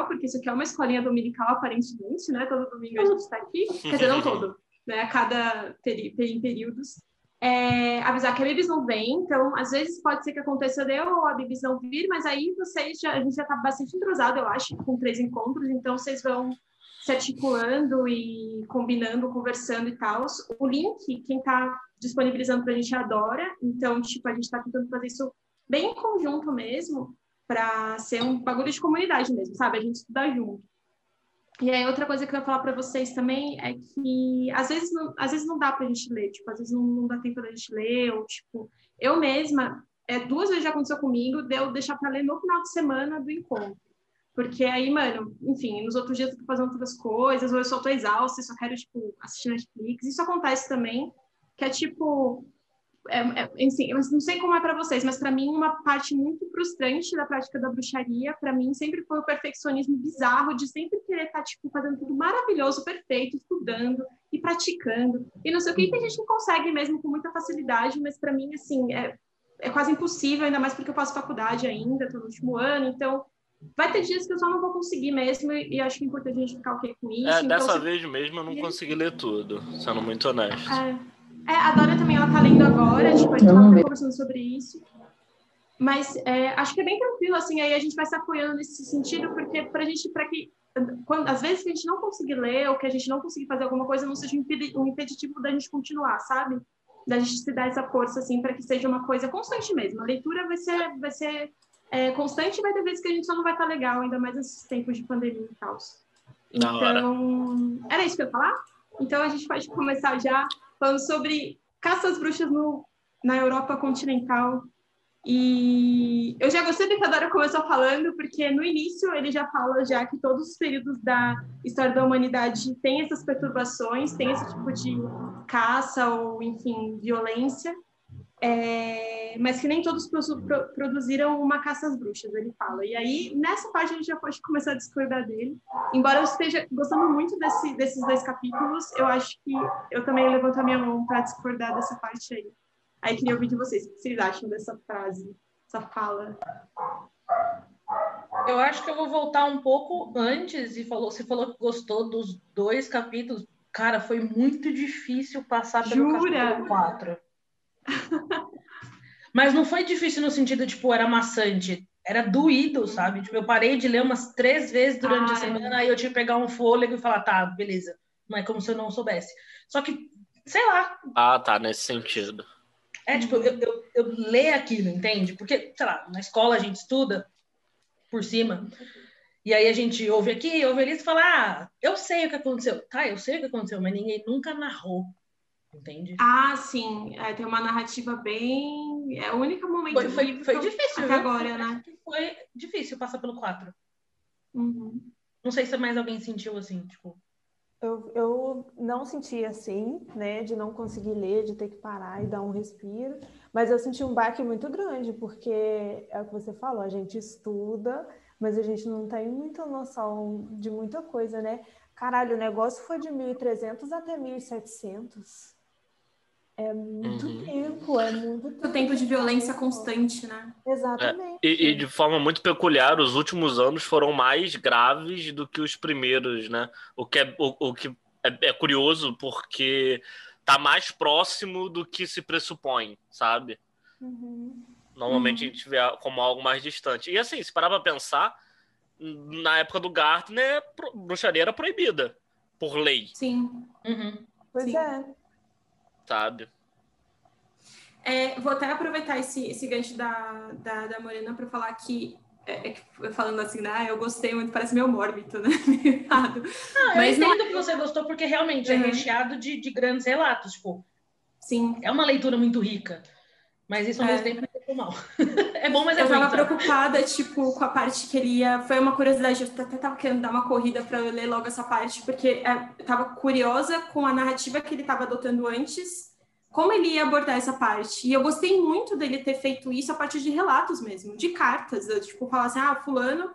dominical, porque isso aqui é uma escolinha dominical, aparentemente, né? Todo domingo a gente está aqui. Quer dizer, não todo, né? A cada peri peri períodos. É, avisar que a Bibis não vem, então às vezes pode ser que aconteça de eu ou a Bibis não vir, mas aí vocês já, a gente já está bastante entrosado, eu acho, com três encontros, então vocês vão se articulando e combinando, conversando e tal. O link, quem está disponibilizando para a gente adora, então, tipo, a gente está tentando fazer isso bem em conjunto mesmo, para ser um bagulho de comunidade mesmo, sabe? A gente estudar junto. E aí, outra coisa que eu ia falar para vocês também é que às vezes não, às vezes não dá para a gente ler, tipo, às vezes não, não dá tempo da gente ler, ou tipo, eu mesma, é, duas vezes já aconteceu comigo, de eu deixar para ler no final de semana do encontro. Porque aí, mano, enfim, nos outros dias eu tô fazendo outras coisas, ou eu só tô exausta só quero, tipo, assistir Netflix. Isso acontece também, que é tipo, é, é, enfim, eu não sei como é para vocês, mas para mim uma parte muito frustrante da prática da bruxaria, para mim sempre foi o perfeccionismo bizarro de sempre querer estar tá, tipo fazendo tudo maravilhoso, perfeito, estudando e praticando e não sei o que, que a gente não consegue mesmo com muita facilidade, mas para mim assim é, é quase impossível, ainda mais porque eu faço faculdade ainda, estou no último ano, então vai ter dias que eu só não vou conseguir mesmo e acho que é importante a gente ficar ok com isso. É, então, dessa vez mesmo eu não consegui ler tudo, sendo muito honesto. É. É, a Dora também, ela tá lendo agora, tipo, a gente tava conversando sobre isso. Mas é, acho que é bem tranquilo, assim, aí a gente vai se apoiando nesse sentido, porque pra gente, para que, quando, às vezes que a gente não conseguir ler ou que a gente não conseguir fazer alguma coisa, não seja um impeditivo da gente continuar, sabe? Da gente se dar essa força, assim, para que seja uma coisa constante mesmo. A leitura vai ser, vai ser é, constante, vai ter vezes que a gente só não vai estar tá legal, ainda mais nesses tempos de pandemia e tal. Então, era isso que eu ia falar? Então a gente pode começar já falando sobre caça às bruxas no, na Europa continental. E eu já gostei do que a Dora começou falando, porque no início ele já fala já que todos os períodos da história da humanidade têm essas perturbações, tem esse tipo de caça ou, enfim, violência é, mas que nem todos pro, produziram uma caça às bruxas, ele fala. E aí, nessa parte, a gente já pode começar a discordar dele. Embora eu esteja gostando muito desse, desses dois capítulos, eu acho que eu também levanto a minha mão para discordar dessa parte aí. Aí queria ouvir de vocês, o que vocês acham dessa frase, essa fala? Eu acho que eu vou voltar um pouco antes e falou, você falou que gostou dos dois capítulos. Cara, foi muito difícil passar pelo Jura? capítulo 4. Mas não foi difícil no sentido, tipo, era maçante. Era doído, sabe? Tipo, eu parei de ler umas três vezes durante Ai. a semana, aí eu tinha que pegar um fôlego e falar, tá, beleza. Não é como se eu não soubesse. Só que, sei lá. Ah, tá, nesse sentido. É, tipo, eu, eu, eu leio aquilo, entende? Porque, sei lá, na escola a gente estuda por cima. E aí a gente ouve aqui, ouve ali e fala, ah, eu sei o que aconteceu. Tá, eu sei o que aconteceu, mas ninguém nunca narrou entende? Ah, sim. É, tem uma narrativa bem. É o único momento. Foi, foi, foi difícil. Até agora, né? Foi difícil passar pelo 4. Uhum. Não sei se mais alguém sentiu assim, tipo. Eu, eu não senti assim, né, de não conseguir ler, de ter que parar e dar um respiro, mas eu senti um baque muito grande, porque é o que você falou, a gente estuda, mas a gente não tem muita noção de muita coisa, né? Caralho, o negócio foi de 1.300 até 1.700. É muito uhum. tempo, é muito tempo. tempo de violência constante, né? Exatamente. É, e, e, de forma muito peculiar, os últimos anos foram mais graves do que os primeiros, né? O que é, o, o que é, é curioso, porque tá mais próximo do que se pressupõe, sabe? Uhum. Normalmente uhum. a gente vê como algo mais distante. E assim, se parar pra pensar, na época do Gardner, bruxaria era proibida por lei. Sim. Uhum. Pois Sim. é sabe? É, vou até aproveitar esse, esse gancho da, da, da Morena para falar que, é, é, falando assim, né, eu gostei muito, parece meio mórbido, né? Não, Mas eu entendo não... que você gostou, porque realmente uhum. é recheado de, de grandes relatos, tipo. Sim. É uma leitura muito rica. Mas isso ao é. mesmo tempo é mal. é bom, mas é Eu tava preocupada, tipo, com a parte que ele ia. Foi uma curiosidade, eu até tava querendo dar uma corrida para ler logo essa parte, porque é, eu tava curiosa com a narrativa que ele estava adotando antes, como ele ia abordar essa parte. E eu gostei muito dele ter feito isso a partir de relatos mesmo, de cartas. Eu, tipo, falar assim, ah, fulano,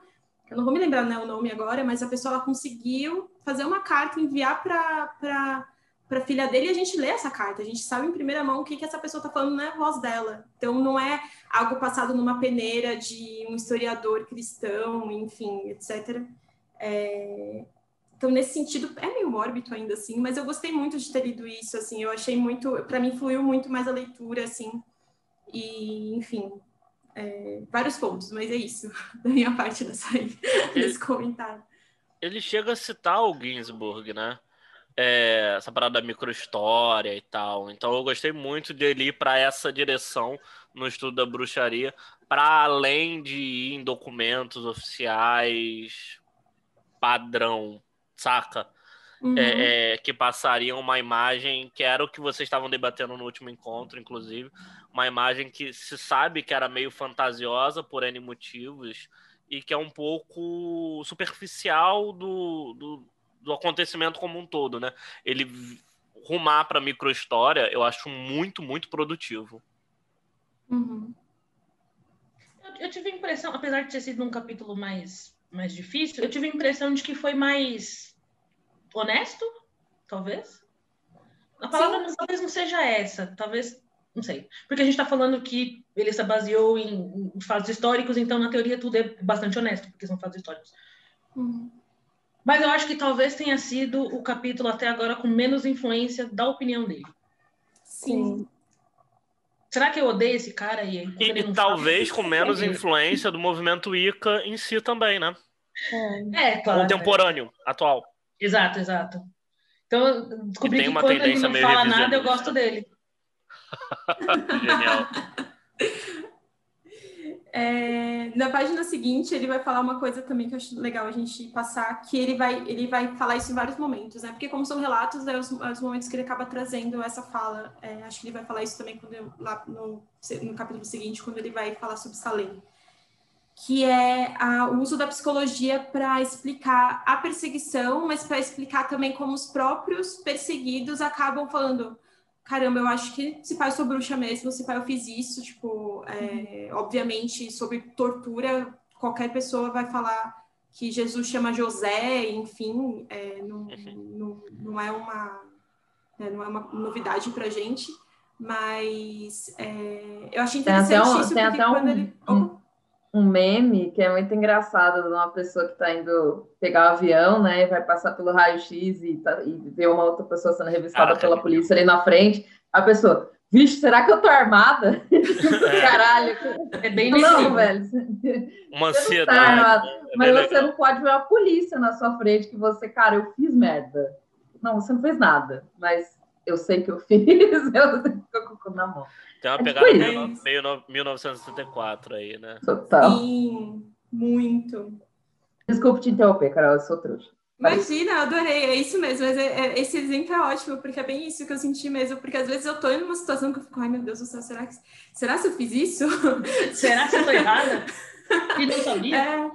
eu não vou me lembrar né, o nome agora, mas a pessoa conseguiu fazer uma carta, enviar para para a filha dele e a gente lê essa carta, a gente sabe em primeira mão o que, que essa pessoa está falando na voz dela. Então, não é algo passado numa peneira de um historiador cristão, enfim, etc. É... Então, nesse sentido, é meio mórbido ainda, assim, mas eu gostei muito de ter lido isso, assim, eu achei muito, para mim, fluiu muito mais a leitura, assim, e, enfim, é... vários pontos, mas é isso, da minha parte dessa, desse comentário. Ele chega a citar o Ginsburg, né? É, essa parada da microhistória e tal. Então eu gostei muito dele ir para essa direção no estudo da bruxaria, para além de ir em documentos oficiais padrão, saca? Uhum. É, é, que passariam uma imagem que era o que vocês estavam debatendo no último encontro, inclusive, uma imagem que se sabe que era meio fantasiosa por N motivos e que é um pouco superficial do, do, do acontecimento como um todo, né? Ele rumar para microhistória, eu acho muito, muito produtivo. Uhum. Eu, eu, tive a impressão, apesar de ter sido um capítulo mais, mais difícil, eu tive a impressão de que foi mais honesto, talvez. A palavra não, talvez não seja essa, talvez, não sei. Porque a gente está falando que ele se baseou em, em, fatos históricos, então na teoria tudo é bastante honesto, porque são fatos históricos. Uhum. Mas eu acho que talvez tenha sido o capítulo até agora com menos influência da opinião dele. Sim. Será que eu odeio esse cara aí? E, e talvez com menos influência do movimento Ica em si também, né? É, é claro. Contemporâneo, atual. Exato, exato. Então, descobri que quando ele não fala nada, eu gosto dele. Genial. É, na página seguinte, ele vai falar uma coisa também que eu acho legal a gente passar, que ele vai, ele vai falar isso em vários momentos, né? Porque como são relatos, é os, é os momentos que ele acaba trazendo essa fala. É, acho que ele vai falar isso também quando, lá no, no capítulo seguinte, quando ele vai falar sobre Salem. Que é a, o uso da psicologia para explicar a perseguição, mas para explicar também como os próprios perseguidos acabam falando caramba, eu acho que se pai eu sou bruxa mesmo, se pai eu fiz isso, tipo, é, uhum. obviamente, sobre tortura, qualquer pessoa vai falar que Jesus chama José, enfim, é, não, uhum. não, não, é uma né, não é uma novidade pra gente, mas é, eu achei interessante um, isso, tem até um, ele... um, um, meme que é muito engraçado de uma pessoa que está indo pegar o avião, né, e vai passar pelo raio-x e, tá, e vê uma outra pessoa sendo revistada ah, pela polícia ali na frente, a pessoa, vixe, será que eu tô armada? É. Caralho. É bem Não, velho. Uma tá ansiedade. Tá mas você legal. não pode ver a polícia na sua frente que você, cara, eu fiz merda. Não, você não fez nada, mas eu sei que eu fiz, eu tô com na mão. Tem uma é pegada meio, meio 1974 aí, né? Total. Sim, muito. Desculpe te interromper, Carol, eu sou trouxa. Imagina, eu adorei, é isso mesmo. Mas é, é, esse exemplo é ótimo, porque é bem isso que eu senti mesmo. Porque às vezes eu tô em uma situação que eu fico, ai meu Deus do céu, será que, será que eu fiz isso? Será que eu tô errada? E não sabia? É,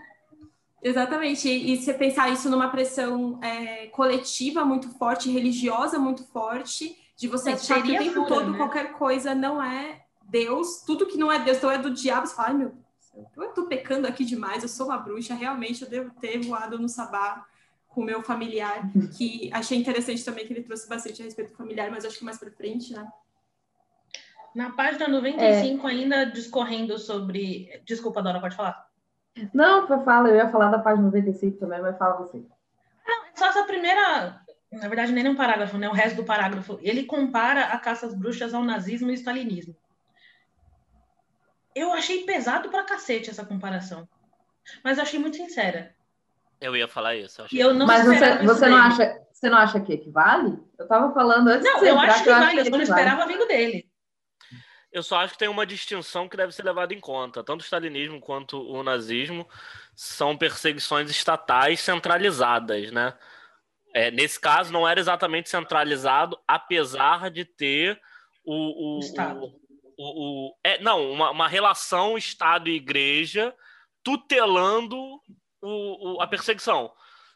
exatamente. E, e você pensar isso numa pressão é, coletiva muito forte, religiosa muito forte, de você achar que o tempo todo né? qualquer coisa não é Deus, tudo que não é Deus, então é do diabo, você fala, ai meu Deus, eu tô pecando aqui demais, eu sou uma bruxa, realmente eu devo ter voado no sabá com o meu familiar, que achei interessante também que ele trouxe bastante a respeito do familiar, mas acho que mais para frente, né? Na página 95, é. ainda discorrendo sobre. Desculpa, Dora, pode falar. Não, fala, eu ia falar da página 95 também, mas fala você. Não, só essa primeira. Na verdade, nem um parágrafo, né? O resto do parágrafo. Ele compara a caça às bruxas ao nazismo e stalinismo. Eu achei pesado pra cacete essa comparação. Mas eu achei muito sincera. Eu ia falar isso. Eu não Mas você, você não acha, você não acha que equivale? Eu estava falando antes. Não, eu acho que, eu vale. eu não esperava vindo dele. Eu só acho que tem uma distinção que deve ser levada em conta. Tanto o stalinismo quanto o nazismo são perseguições estatais centralizadas, né? É, nesse caso, não era exatamente centralizado, apesar de ter o. o, o Estado. O, o, é, não, uma, uma relação Estado e Igreja tutelando o, o, a perseguição.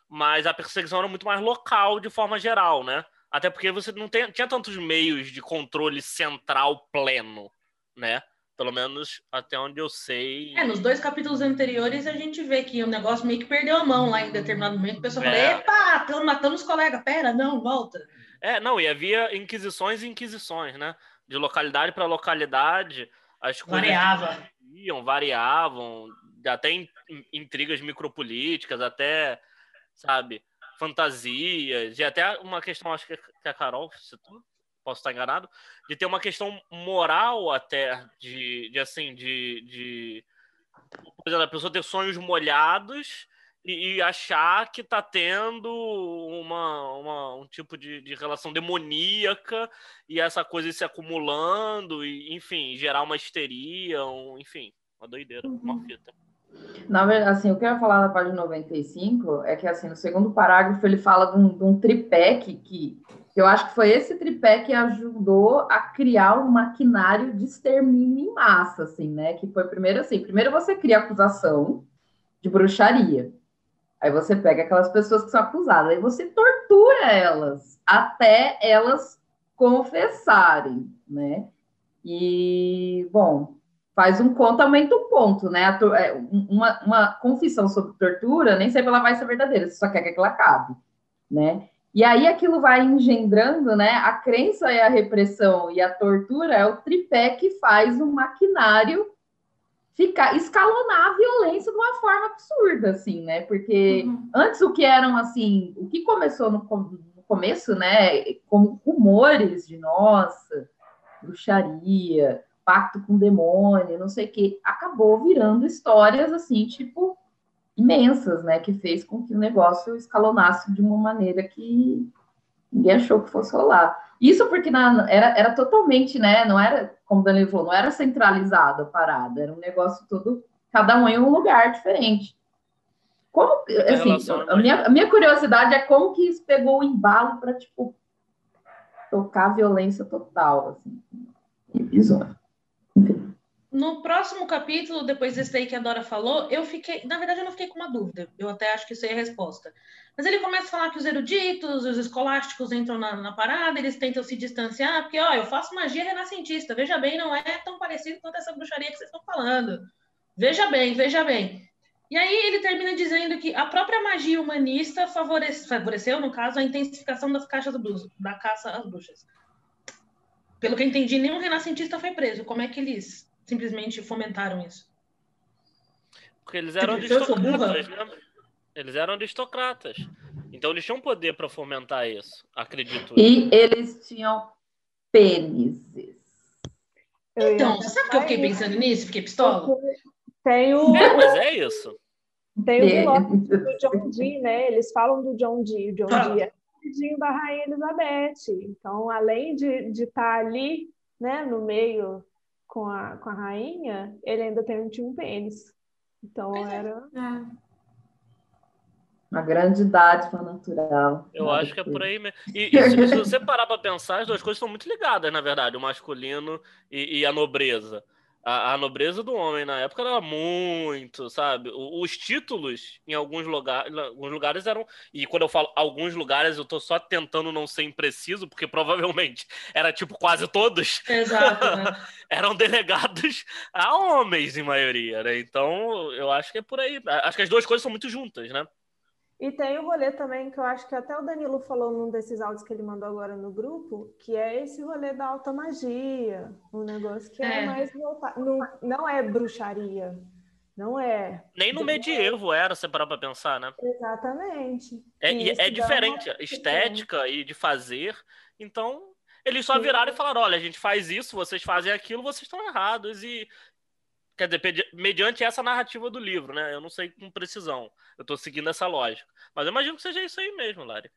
Mas a perseguição era muito mais local de forma geral, né? Até porque você não tem, tinha tantos meios de controle central pleno, né? Pelo menos até onde eu sei. É, nos dois capítulos anteriores a gente vê que o negócio meio que perdeu a mão lá em determinado momento. O pessoal é. fala: epa, estão matando os colegas, pera, não, volta. É, não, e havia inquisições e inquisições, né? De localidade para localidade, as coisas variava. variavam, variavam, até intrigas micropolíticas, até sabe? Fantasias, e até uma questão, acho que a Carol citou, posso estar enganado, de ter uma questão moral até, de, de assim, de, de por exemplo, a pessoa ter sonhos molhados e, e achar que está tendo uma, uma, um tipo de, de relação demoníaca e essa coisa se acumulando e, enfim, gerar uma histeria, um, enfim, uma doideira, uhum. uma fita. Na verdade, assim, o que eu ia falar na página 95 é que, assim, no segundo parágrafo ele fala de um, de um tripé que, que eu acho que foi esse tripé que ajudou a criar um maquinário de extermínio em massa, assim, né? Que foi primeiro assim, primeiro você cria acusação de bruxaria. Aí você pega aquelas pessoas que são acusadas, aí você tortura elas até elas confessarem, né? E, bom, faz um conto, aumenta um ponto, né? É, uma, uma confissão sobre tortura, nem sempre ela vai ser verdadeira, você só quer que aquilo acabe, né? E aí aquilo vai engendrando, né? A crença e a repressão e a tortura é o tripé que faz o maquinário ficar escalonar a violência de uma forma absurda, assim, né? Porque uhum. antes o que eram assim, o que começou no, no começo, né, como rumores de nossa, bruxaria, pacto com demônio, não sei o que, acabou virando histórias assim, tipo, imensas, né? Que fez com que o negócio escalonasse de uma maneira que ninguém achou que fosse rolar. Isso porque na, era, era totalmente, né? Não era, como o Danilo falou, não era centralizado a parada, era um negócio todo, cada um em um lugar diferente. Como, assim, a minha, a minha curiosidade é como que isso pegou o embalo para, tipo, tocar violência total, assim. Bizarro. No próximo capítulo, depois desse daí que a Dora falou, eu fiquei. Na verdade, eu não fiquei com uma dúvida. Eu até acho que isso aí é a resposta. Mas ele começa a falar que os eruditos, os escolásticos entram na, na parada, eles tentam se distanciar, porque, ó, eu faço magia renascentista. Veja bem, não é tão parecido quanto essa bruxaria que vocês estão falando. Veja bem, veja bem. E aí ele termina dizendo que a própria magia humanista favorece, favoreceu, no caso, a intensificação das caixas do, da caça às bruxas. Pelo que eu entendi, nenhum renascentista foi preso. Como é que eles simplesmente fomentaram isso? Porque eles eram tipo, aristocratas, né? Eles eram aristocratas. Então eles tinham poder para fomentar isso, acredito. E eles tinham pênises. Então, sabe que eu fiquei pensando nisso? Fiquei pistola? Tem o. É, mas é isso. Tem o do John Dee, né? Eles falam do John Dee. O John ah. Dee é filho da Rainha Elizabeth. Então, além de estar de tá ali, né, no meio com a, com a rainha, ele ainda tem, tinha um pênis. Então é. era. É. Uma grande dádiva natural. Eu acho que é por aí mesmo. E, e se, se, você parar para pensar, as duas coisas estão muito ligadas, na verdade, o masculino e, e a nobreza a, a, nobreza do homem na época era muito, sabe? Os títulos em alguns, lugar, em alguns lugares eram. E quando eu falo alguns lugares, eu tô só tentando não ser impreciso, porque provavelmente era tipo quase todos. Exato. Né? eram delegados a homens, em maioria, né? Então eu acho que é por aí. Acho que as duas coisas são muito juntas, né? E tem o rolê também, que eu acho que até o Danilo falou num desses áudios que ele mandou agora no grupo, que é esse rolê da alta magia, um negócio que é, é mais voltado. Não, não é bruxaria, não é. Nem no medievo era, você parar pra pensar, né? Exatamente. É, e é diferente, estética e de fazer. Então, eles só viraram e falaram: olha, a gente faz isso, vocês fazem aquilo, vocês estão errados. E Quer dizer, mediante essa narrativa do livro, né? Eu não sei com precisão. Eu estou seguindo essa lógica. Mas eu imagino que seja isso aí mesmo, Lari.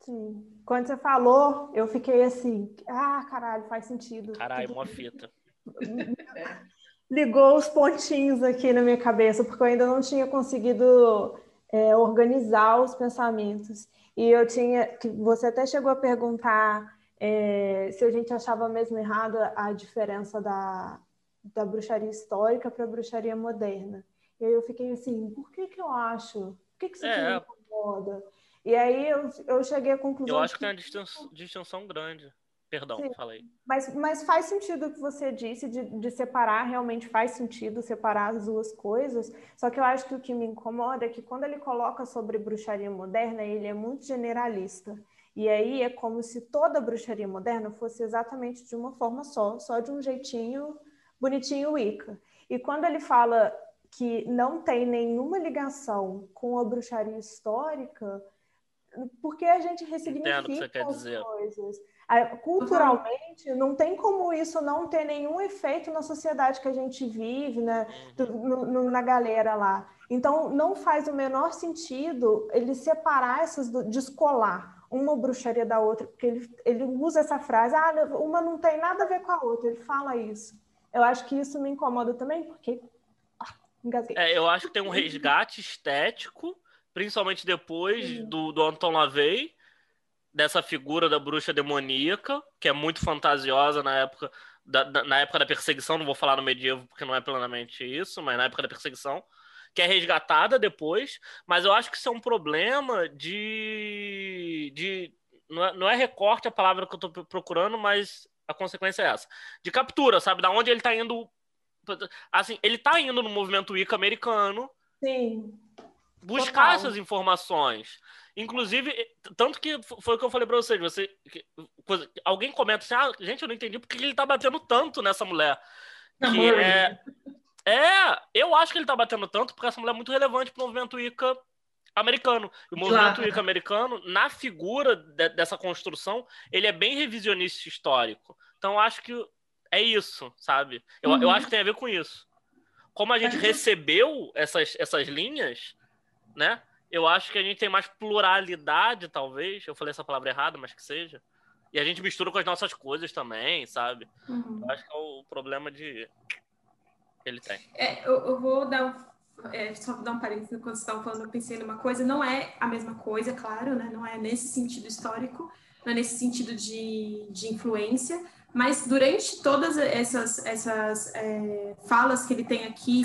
Sim. Quando você falou, eu fiquei assim, ah, caralho, faz sentido. Caralho, uma fita. Ligou os pontinhos aqui na minha cabeça, porque eu ainda não tinha conseguido é, organizar os pensamentos. E eu tinha, que você até chegou a perguntar é, se a gente achava mesmo errado a diferença da, da bruxaria histórica para a bruxaria moderna. E aí eu fiquei assim, por que que eu acho? Por que que isso é. me incomoda? E aí eu, eu cheguei à conclusão... Eu acho que, que tem uma distinção, distinção grande. Perdão, Sim, falei. Mas, mas faz sentido o que você disse de, de separar, realmente faz sentido separar as duas coisas. Só que eu acho que o que me incomoda é que quando ele coloca sobre bruxaria moderna, ele é muito generalista. E aí é como se toda bruxaria moderna fosse exatamente de uma forma só, só de um jeitinho bonitinho Wicca. E quando ele fala que não tem nenhuma ligação com a bruxaria histórica, porque a gente ressignifica as coisas. Culturalmente, não tem como isso não ter nenhum efeito na sociedade que a gente vive, né? Uhum. na galera lá. Então, não faz o menor sentido ele separar essas, descolar uma bruxaria da outra, porque ele, ele usa essa frase, ah, uma não tem nada a ver com a outra, ele fala isso. Eu acho que isso me incomoda também, porque. Ah, engasguei. É, eu acho que tem um resgate estético, principalmente depois do, do Anton LaVey, dessa figura da bruxa demoníaca, que é muito fantasiosa na época da, da, na época da perseguição, não vou falar no medievo porque não é plenamente isso, mas na época da perseguição, que é resgatada depois, mas eu acho que isso é um problema de. de não, é, não é recorte a palavra que eu estou procurando, mas a consequência é essa. De captura, sabe? Da onde ele está indo. Assim, ele está indo no movimento Wicca americano. Sim. Buscar Total. essas informações. Inclusive, tanto que foi o que eu falei para vocês, você, alguém comenta assim, ah, gente, eu não entendi porque ele tá batendo tanto nessa mulher. Que é, é, eu acho que ele tá batendo tanto porque essa mulher é muito relevante pro movimento Ica americano. O movimento claro. Ica americano, na figura de, dessa construção, ele é bem revisionista histórico. Então, eu acho que é isso, sabe? Eu, uhum. eu acho que tem a ver com isso. Como a gente recebeu essas, essas linhas, né? eu acho que a gente tem mais pluralidade, talvez. Eu falei essa palavra errada, mas que seja. E a gente mistura com as nossas coisas também, sabe? Uhum. Eu acho que é o problema de que ele tem. É, eu, eu, vou dar é, só dar um parênteses quando vocês estavam falando, eu pensei numa coisa, não é a mesma coisa, claro, né? Não é nesse sentido histórico, não é nesse sentido de, de influência, mas durante todas essas, essas é, falas que ele tem aqui,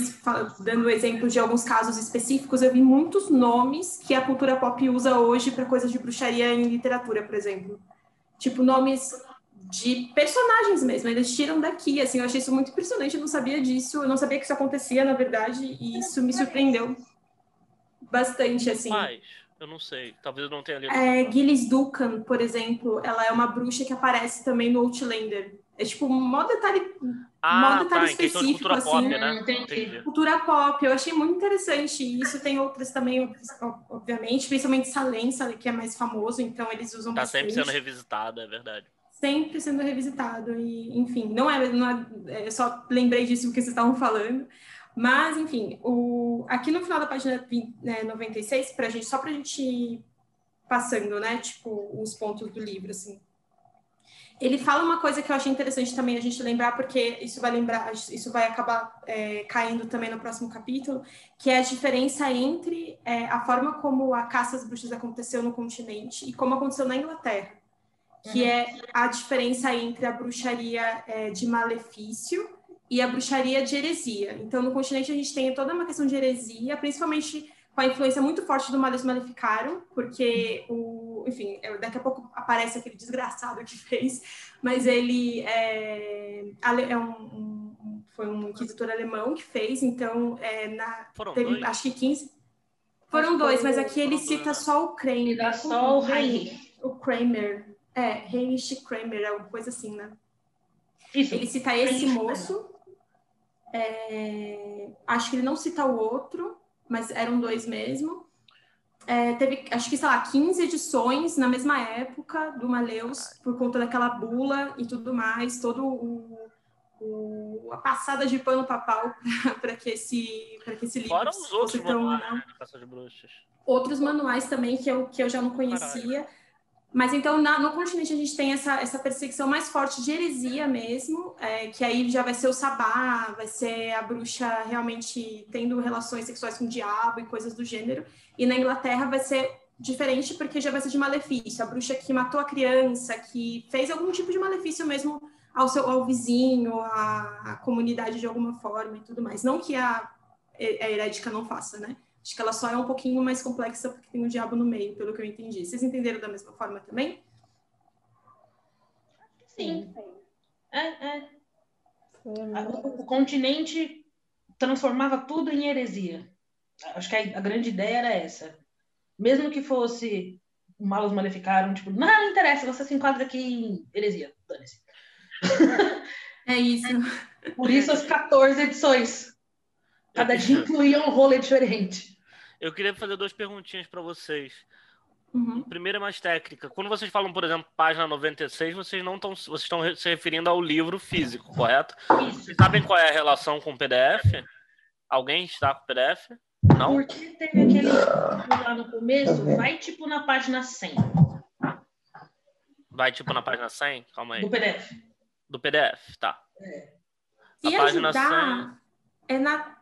dando exemplo de alguns casos específicos, eu vi muitos nomes que a cultura pop usa hoje para coisas de bruxaria em literatura, por exemplo. Tipo, nomes de personagens mesmo, eles tiram daqui, assim, eu achei isso muito impressionante, eu não sabia disso, eu não sabia que isso acontecia, na verdade, e isso me surpreendeu bastante, assim. Mas eu não sei. Talvez eu não tenha lido. É, Gillis Dukan, por exemplo, ela é uma bruxa que aparece também no Outlander. É tipo mó detalhe, ah, mó detalhe tá, específico, cultura assim. Pop, né? Entendi. Cultura pop, eu achei muito interessante. Isso tem outras também, obviamente, principalmente Salença, que é mais famoso, então eles usam tá bastante. Tá sempre sendo revisitado, é verdade. Sempre sendo revisitado. E, enfim, não é, não é, é só lembrei disso porque vocês estavam falando. Mas, enfim, o, aqui no final da página 20, né, 96, pra gente, só para a gente ir passando, né, tipo, os pontos do livro, assim. Ele fala uma coisa que eu achei interessante também a gente lembrar, porque isso vai lembrar, isso vai acabar é, caindo também no próximo capítulo, que é a diferença entre é, a forma como a caça às bruxas aconteceu no continente e como aconteceu na Inglaterra, que é a diferença entre a bruxaria é, de malefício e a bruxaria de heresia. Então, no continente, a gente tem toda uma questão de heresia, principalmente com a influência muito forte do Malus Maleficarum, porque o, enfim, daqui a pouco aparece aquele desgraçado que fez, mas ele é, é um, um, foi um inquisitor alemão que fez, então é, na, Foram teve, dois. acho que 15. Foram dois, mas aqui ele cita só o Kramer. Ele só o Heinrich. O Kramer. É, Heinrich Kramer, é uma coisa assim, né? Isso. Ele cita esse moço, é, acho que ele não cita o outro, mas eram dois mesmo. É, teve, acho que, sei lá, 15 edições na mesma época do Maleus, por conta daquela bula e tudo mais, todo o, o a passada de pano papal para que esse para que esse livro Fora os outros tão, manuais, né. Outros manuais também que eu, que eu já não conhecia. Caralho. Mas então na, no continente a gente tem essa, essa perseguição mais forte de heresia mesmo, é, que aí já vai ser o sabá, vai ser a bruxa realmente tendo relações sexuais com o diabo e coisas do gênero. E na Inglaterra vai ser diferente porque já vai ser de malefício, a bruxa que matou a criança, que fez algum tipo de malefício mesmo ao seu ao vizinho, à, à comunidade de alguma forma e tudo mais. Não que a, a herética não faça, né? Acho que ela só é um pouquinho mais complexa porque tem um diabo no meio, pelo que eu entendi. Vocês entenderam da mesma forma também? Sim. É, é. O, o continente transformava tudo em heresia. Acho que a, a, grande ideia era essa. Mesmo que fosse malos maleficaram, tipo, não, não interessa, você se enquadra aqui em heresia, dane-se. É isso. Por isso as 14 edições Cada dia incluía um rolê diferente. Eu queria fazer duas perguntinhas para vocês. Uhum. Primeira é mais técnica. Quando vocês falam, por exemplo, página 96, vocês não estão. Vocês estão se referindo ao livro físico, correto? Isso. Vocês sabem qual é a relação com o PDF? Alguém está com o PDF? Não? Porque teve aquele lá no começo, vai tipo na página 100 Vai tipo na página 100? Calma aí. do PDF. Do PDF, tá. E A página ajudar é, na,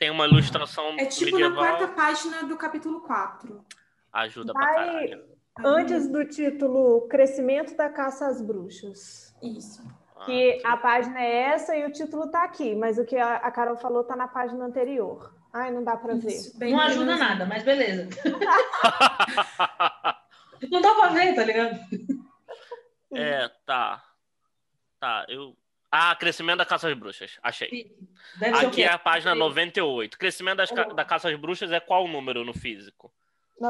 Tem uma ilustração é tipo na medieval. quarta página do capítulo 4. Ajuda pra Vai caralho. antes do título Crescimento da Caça às Bruxas. Isso. Ah, Que a página é essa e o título tá aqui, mas o que a a Carol falou tá na página anterior. Ai, não dá para ver. Isso, bem Não ajuda nada, mas beleza. Não dá pra ver, tá ligado? é, tá. Tá, eu. Ah, crescimento da caça às bruxas. Achei. Deve o Aqui é a página 98. Crescimento das ca- da caça às bruxas é qual número no físico?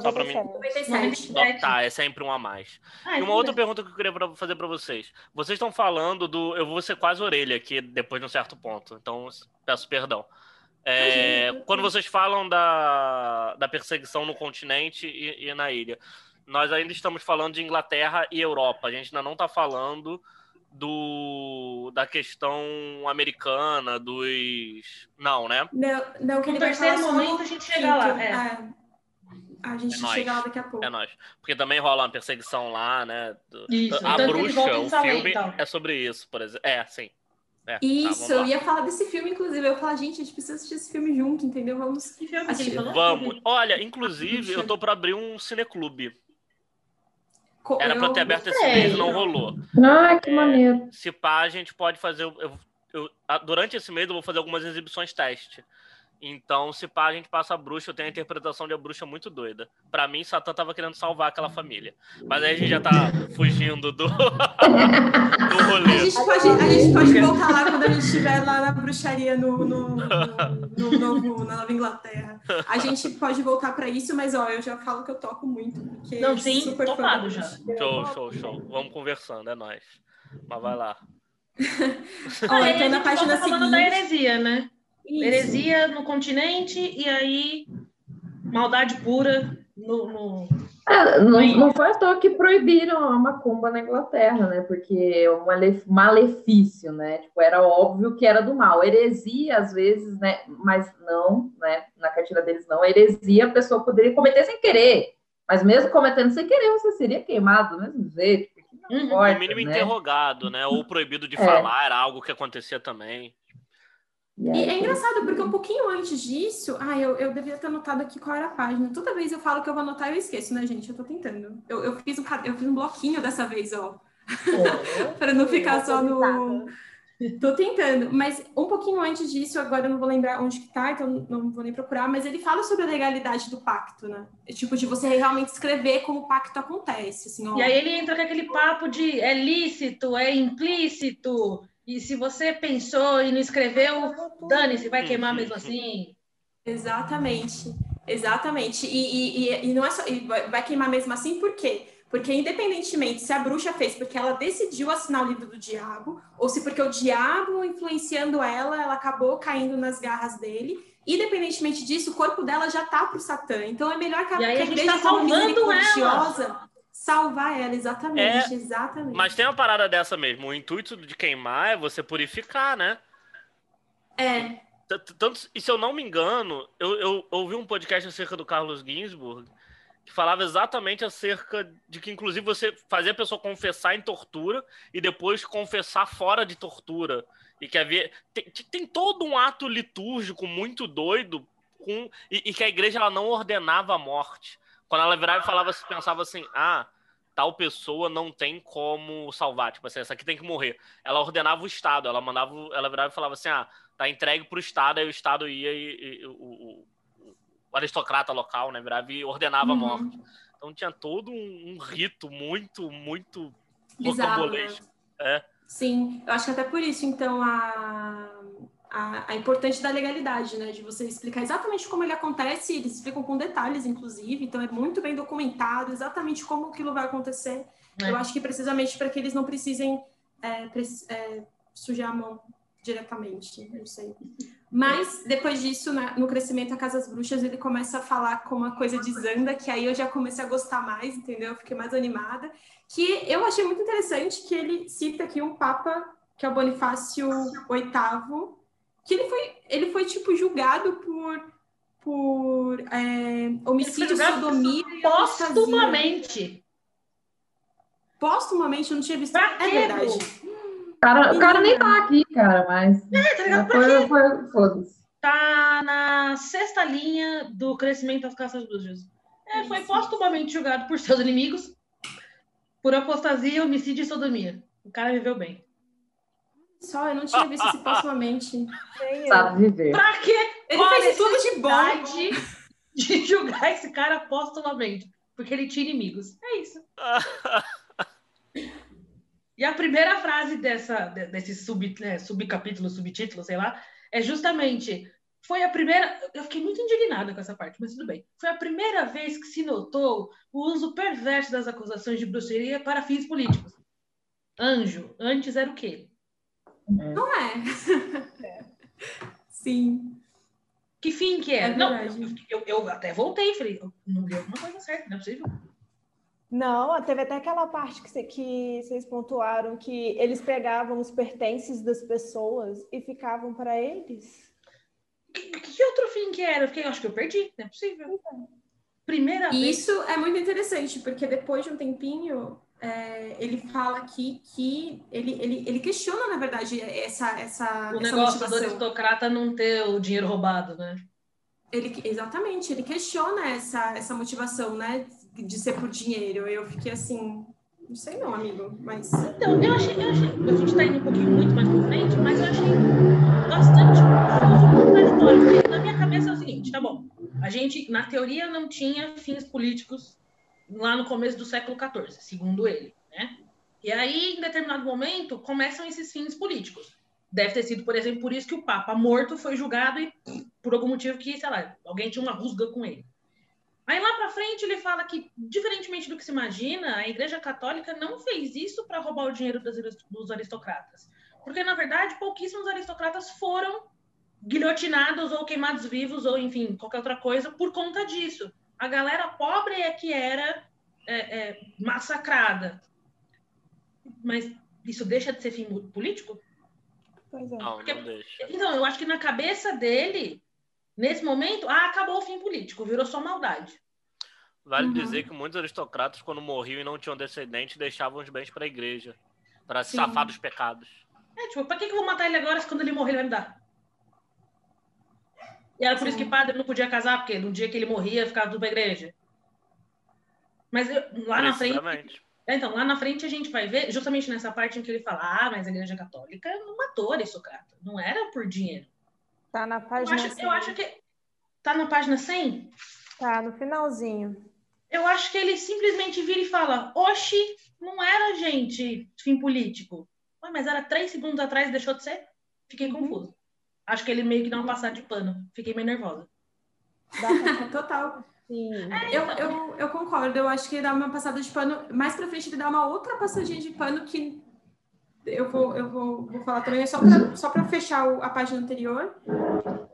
Só pra mim. 97. 97. Sete. Tá, é sempre um a mais. Ah, E então uma outra pergunta que eu queria fazer para vocês. Vocês estão falando do. Eu vou ser quase orelha aqui depois de um certo ponto, então peço perdão. É, quando vocês falam da, da perseguição no continente e, e na ilha, nós ainda estamos falando de Inglaterra e Europa. A gente ainda não está falando do da questão americana, dos. Não, né? Não, não que No ele vai falar momento a gente chega lá, é. É. A gente É chega lá daqui a pouco. É nós. Porque também rola uma perseguição lá, né? do- Isso, a eles bruxa, o filme então. é sobre isso, por exemplo. É, sim. É, tá, Isso, vamos eu ia falar desse filme, inclusive. Eu ia falar, gente, a gente precisa assistir esse filme junto, entendeu? Vamos. Que filme que ele falou? Vamos. Olha, inclusive, eu tô pra abrir um cineclube. Co- Era pra eu- ter aberto esse mês e não rolou. Ai, que É. maneiro. Se pá, a gente pode fazer. Eu, eu- durante esse mês eu vou fazer algumas exibições teste. Então, se pá, a gente passa a bruxa, eu tenho a interpretação de a bruxa muito doida. Pra mim, Satã tava querendo salvar aquela família. Mas aí a gente já tá fugindo do, do A rolê. gente, pode, a gente pode voltar lá quando a gente estiver lá na bruxaria no, no, no, no novo, na Nova Inglaterra. A gente pode voltar pra isso, mas ó, eu já falo que eu toco muito. Porque Não, sim, super topado já. Show, show, show. Vamos conversando, é nóis. Mas vai lá. Ó, Aí então a na página falando da seguinte. heresia, né? Isso. Heresia no continente e aí maldade pura no. no- É, não, não foi à toa que proibiram a macumba na Inglaterra, né? Porque é um male- malefício, né? Tipo, era óbvio que era do mal. Heresia, às vezes, né? Mas não, né? Na cartilha deles não. Heresia a pessoa poderia cometer sem querer. Mas mesmo cometendo sem querer, você seria queimado do mesmo jeito. Porque não Uhum. importa, No mínimo né? interrogado, né? Ou proibido de É. falar, era algo que acontecia também. E E aí, é engraçado, porque um pouquinho antes disso, ah, eu, eu devia ter anotado aqui qual era a página. Toda vez eu falo que eu vou anotar e eu esqueço, né, gente? Eu tô tentando. Eu, eu, fiz, um, eu fiz um bloquinho dessa vez, ó. para não ficar só no. Tô tentando, mas um pouquinho antes disso, agora eu não vou lembrar onde que tá, então não vou nem procurar, mas ele fala sobre a legalidade do pacto, né? É tipo, de você realmente escrever como o pacto acontece, assim, ó. E aí ele entra com aquele papo de é lícito, é implícito. E se você pensou e não escreveu, dane-se, vai queimar mesmo assim. Exatamente, exatamente. E, e, e, e não é só. E vai queimar mesmo assim, por quê? Porque, independentemente se a bruxa fez porque ela decidiu assinar o livro do diabo, ou se porque o diabo, influenciando ela, ela acabou caindo nas garras dele, independentemente disso, o corpo dela já tá pro Satã. Então é melhor que a, E aí que a gente igreja, tá salvando misericordiosa, salvar ela, exatamente, É, exatamente. Mas tem uma parada dessa mesmo. O intuito de queimar é você purificar, né? É, Tanto, e se eu não me engano, eu, eu ouvi um podcast acerca do Carlos Ginsburg que falava exatamente acerca de que, inclusive, você fazia a pessoa confessar em tortura e depois confessar fora de tortura. E que havia. Tem, tem todo um ato litúrgico muito doido com, e, e que a igreja ela não ordenava a morte. Quando ela virava e falava, pensava assim: ah, tal pessoa não tem como salvar. Tipo assim, essa aqui tem que morrer. Ela ordenava o Estado, ela mandava. Ela virava e falava assim: ah, tá entregue pro Estado, aí o Estado ia e, e o, o- o aristocrata local, né, virava e ordenava a Uhum. morte. Então tinha todo um, um rito muito, muito bizarro, né? É. Sim, eu acho que até por isso, então, a, a, a importante da legalidade, né? De você explicar exatamente como ele acontece, eles explicam com detalhes, inclusive, então é muito bem documentado exatamente como aquilo vai acontecer. É. Eu acho que precisamente para que eles não precisem é, é, sujar a mão diretamente, não sei. Mas depois disso, na, no crescimento a Casas Bruxas, ele começa a falar com uma coisa de Zanda, que aí eu já comecei a gostar mais, entendeu? Eu fiquei mais animada. Que eu achei muito interessante que ele cita aqui um Papa, que é o Bonifácio VIII, que ele foi, ele foi tipo julgado por, por é, homicídio, sodomia Postumamente. Postumamente, eu não tinha visto. Pra é verdade. Cara, o cara nem tá aqui, cara, mas. É, tá ligado? Foi, foi, foda-se. Tá na sexta linha do crescimento das caças bruxas. É, foi postumamente julgado por seus inimigos por apostasia, homicídio e sodomia. O cara viveu bem. Só, eu não tinha visto esse postumamente. Sabe viver. Pra quê? Ele Qual a fez tudo de bom. de julgar esse cara postumamente? Porque ele tinha inimigos. É isso. E a primeira frase dessa, de- desse sub, né, subcapítulo, subtítulo, sei lá, é justamente. Foi a primeira. Eu fiquei muito indignada com essa parte, mas tudo bem. Foi a primeira vez que se notou o uso perverso das acusações de bruxaria para fins políticos. Anjo, antes era o quê? Não é? Sim. Que fim que É era? não, verdade. eu, eu até voltei, falei, eu não deu alguma coisa certa, não é possível. Não, teve até aquela parte que, cê- que vocês pontuaram que eles pegavam os pertences das pessoas e ficavam para eles. Que, que outro fim que era? Eu fiquei, acho que eu perdi, não é possível. Primeira E vez. isso é muito interessante, porque depois de um tempinho, é, ele fala aqui que ele, ele, ele questiona, na verdade, essa, essa, O essa negócio do motivação. aristocrata não ter o dinheiro roubado, né? Ele, exatamente, ele questiona essa, essa motivação, né, de ser por dinheiro. Eu fiquei assim, não sei não, amigo, mas Então, eu achei, eu achei. A gente tá indo um pouquinho muito mais pra frente, mas eu achei bastante confuso, contraditório. Porque na minha cabeça é o seguinte, tá bom. A gente, na teoria, não tinha fins políticos lá no começo do século XIV, segundo ele, né? E aí, em determinado momento, começam esses fins políticos. Deve ter sido, por exemplo, por isso que o Papa morto foi julgado e por algum motivo que, sei lá, alguém tinha uma rusga com ele. Aí lá para frente ele fala que, diferentemente do que se imagina, a Igreja Católica não fez isso para roubar o dinheiro dos aristocratas. Porque, na verdade, pouquíssimos aristocratas foram guilhotinados ou queimados vivos, ou enfim, qualquer outra coisa, por conta disso. A galera pobre é que era é, é, massacrada. Mas isso deixa de ser fim político? Pois é. Não, Porque- não deixa. Então, eu acho que na cabeça dele, nesse momento, ah, acabou o fim político, virou só maldade. Vale Uhum. dizer que muitos aristocratas, quando morriam e não tinham descendentes, deixavam os bens para a igreja, para se safar dos pecados. É, tipo, pra que, que eu vou matar ele agora se quando ele morrer ele vai me dar? E era por isso que padre não podia casar, porque no dia que ele morria ficava tudo pra igreja. Mas eu- lá na frente. Então, lá na frente a gente vai ver, justamente nessa parte em que ele fala: ah, mas a igreja católica não matou aristocrata. Não era por dinheiro. Tá na Eu página acho, 100. eu acho que. Tá na página 100? Tá no finalzinho. Eu acho que ele simplesmente vira e fala: Oxi, não era, gente, fim político. Ué, mas era três segundos atrás e deixou de ser? Fiquei Uhum. confuso. Acho que ele meio que dá uma passada de pano. Fiquei meio nervosa. Dá total. Sim. Eu, eu, eu concordo, eu acho que ele dá uma passada de pano. Mais pra frente ele dá uma outra passadinha de pano que eu vou, eu vou, vou falar também, só pra, só pra fechar o- a página anterior.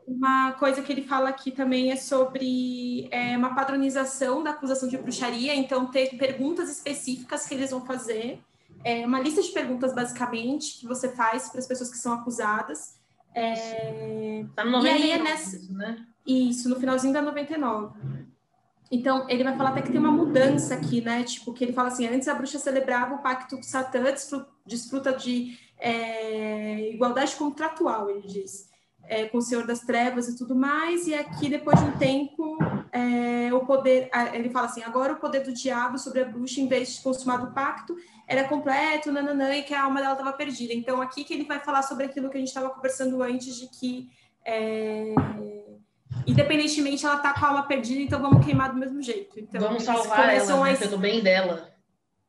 Uma coisa que ele fala aqui também é sobre é, uma padronização da acusação de bruxaria, então ter perguntas específicas que eles vão fazer, é, uma lista de perguntas basicamente que você faz para as pessoas que são acusadas. É, Tá no E aí 99, é nessa- isso, né? isso, no finalzinho da 99. Então, ele vai falar até que tem uma mudança aqui, né? Tipo, que ele fala assim, antes a bruxa celebrava o pacto com Satã, desfru- desfruta de é, igualdade contratual, ele diz, é, com o Senhor das Trevas e tudo mais, e aqui, depois de um tempo, é, o poder, ele fala assim, agora o poder do diabo sobre a bruxa, em vez de consumado o pacto, era completo, nananã, e que a alma dela estava perdida. Então, aqui que ele vai falar sobre aquilo que a gente estava conversando antes, de que é, independentemente ela tá com a alma perdida, então vamos queimar do mesmo jeito. Então, Vamos eles salvar começam ela, né, a- pelo bem dela.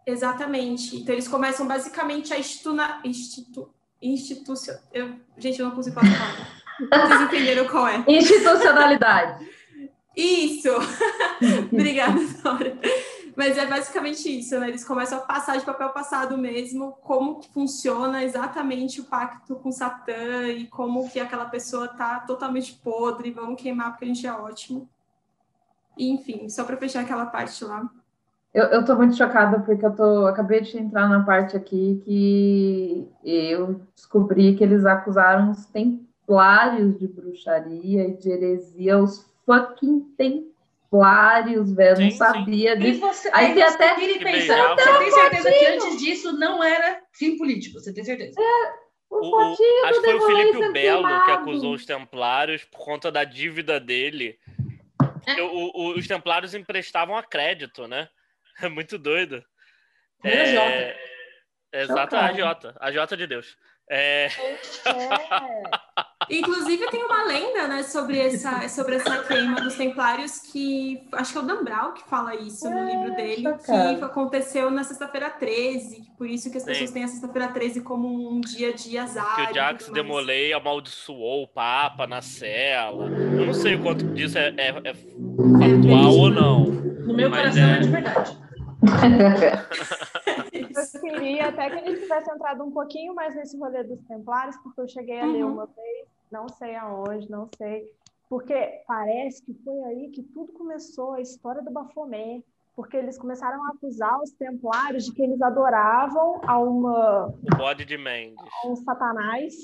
Exatamente. Então eles começam basicamente a instituna... institu... institucio... eu... Gente, eu não consigo falar a palavra. Vocês entenderam qual é. Institucionalidade. Isso! Obrigada, Dora. Mas é basicamente isso, né? Eles começam a passar de papel passado mesmo, como que funciona exatamente o pacto com Satã e como que aquela pessoa tá totalmente podre, vamos queimar porque a gente é ótimo. E, enfim, só para fechar aquela parte lá. Eu, eu tô muito chocada porque eu tô, acabei de entrar na parte aqui que eu descobri que eles acusaram os templários de bruxaria e de heresia, os fucking templários, velho. Não sabia sim. disso. Você, aí, aí até que pensar, você tem certeza que antes disso não era fim político, você tem certeza? É. O, o, acho que foi o Felipe Belo que acusou os templários por conta da dívida dele. É. O, os templários emprestavam a crédito, né? É muito doido. É, Exato, a Jota. A Jota de Deus. É... Inclusive tem uma lenda, né, sobre essa, sobre essa queima dos Templários que acho que é o Dan Brown que fala isso no livro dele, chocado. que aconteceu na sexta-feira 13, que por isso que as Sim. pessoas têm a sexta-feira 13 como um dia de azar. Que o Jax Demolay amaldiçoou o Papa na cela. Eu não sei o quanto disso é, é, é, é factual ou não. No meu coração é, é de verdade. eu queria até que ele tivesse entrado um pouquinho mais nesse rolê dos Templários, porque eu cheguei a ler uhum. uma vez, não sei aonde, não sei, porque parece que foi aí que tudo começou, a história do Bafomé, porque eles começaram a acusar os Templários de que eles adoravam a uma... O bode de Mendes. A um satanás.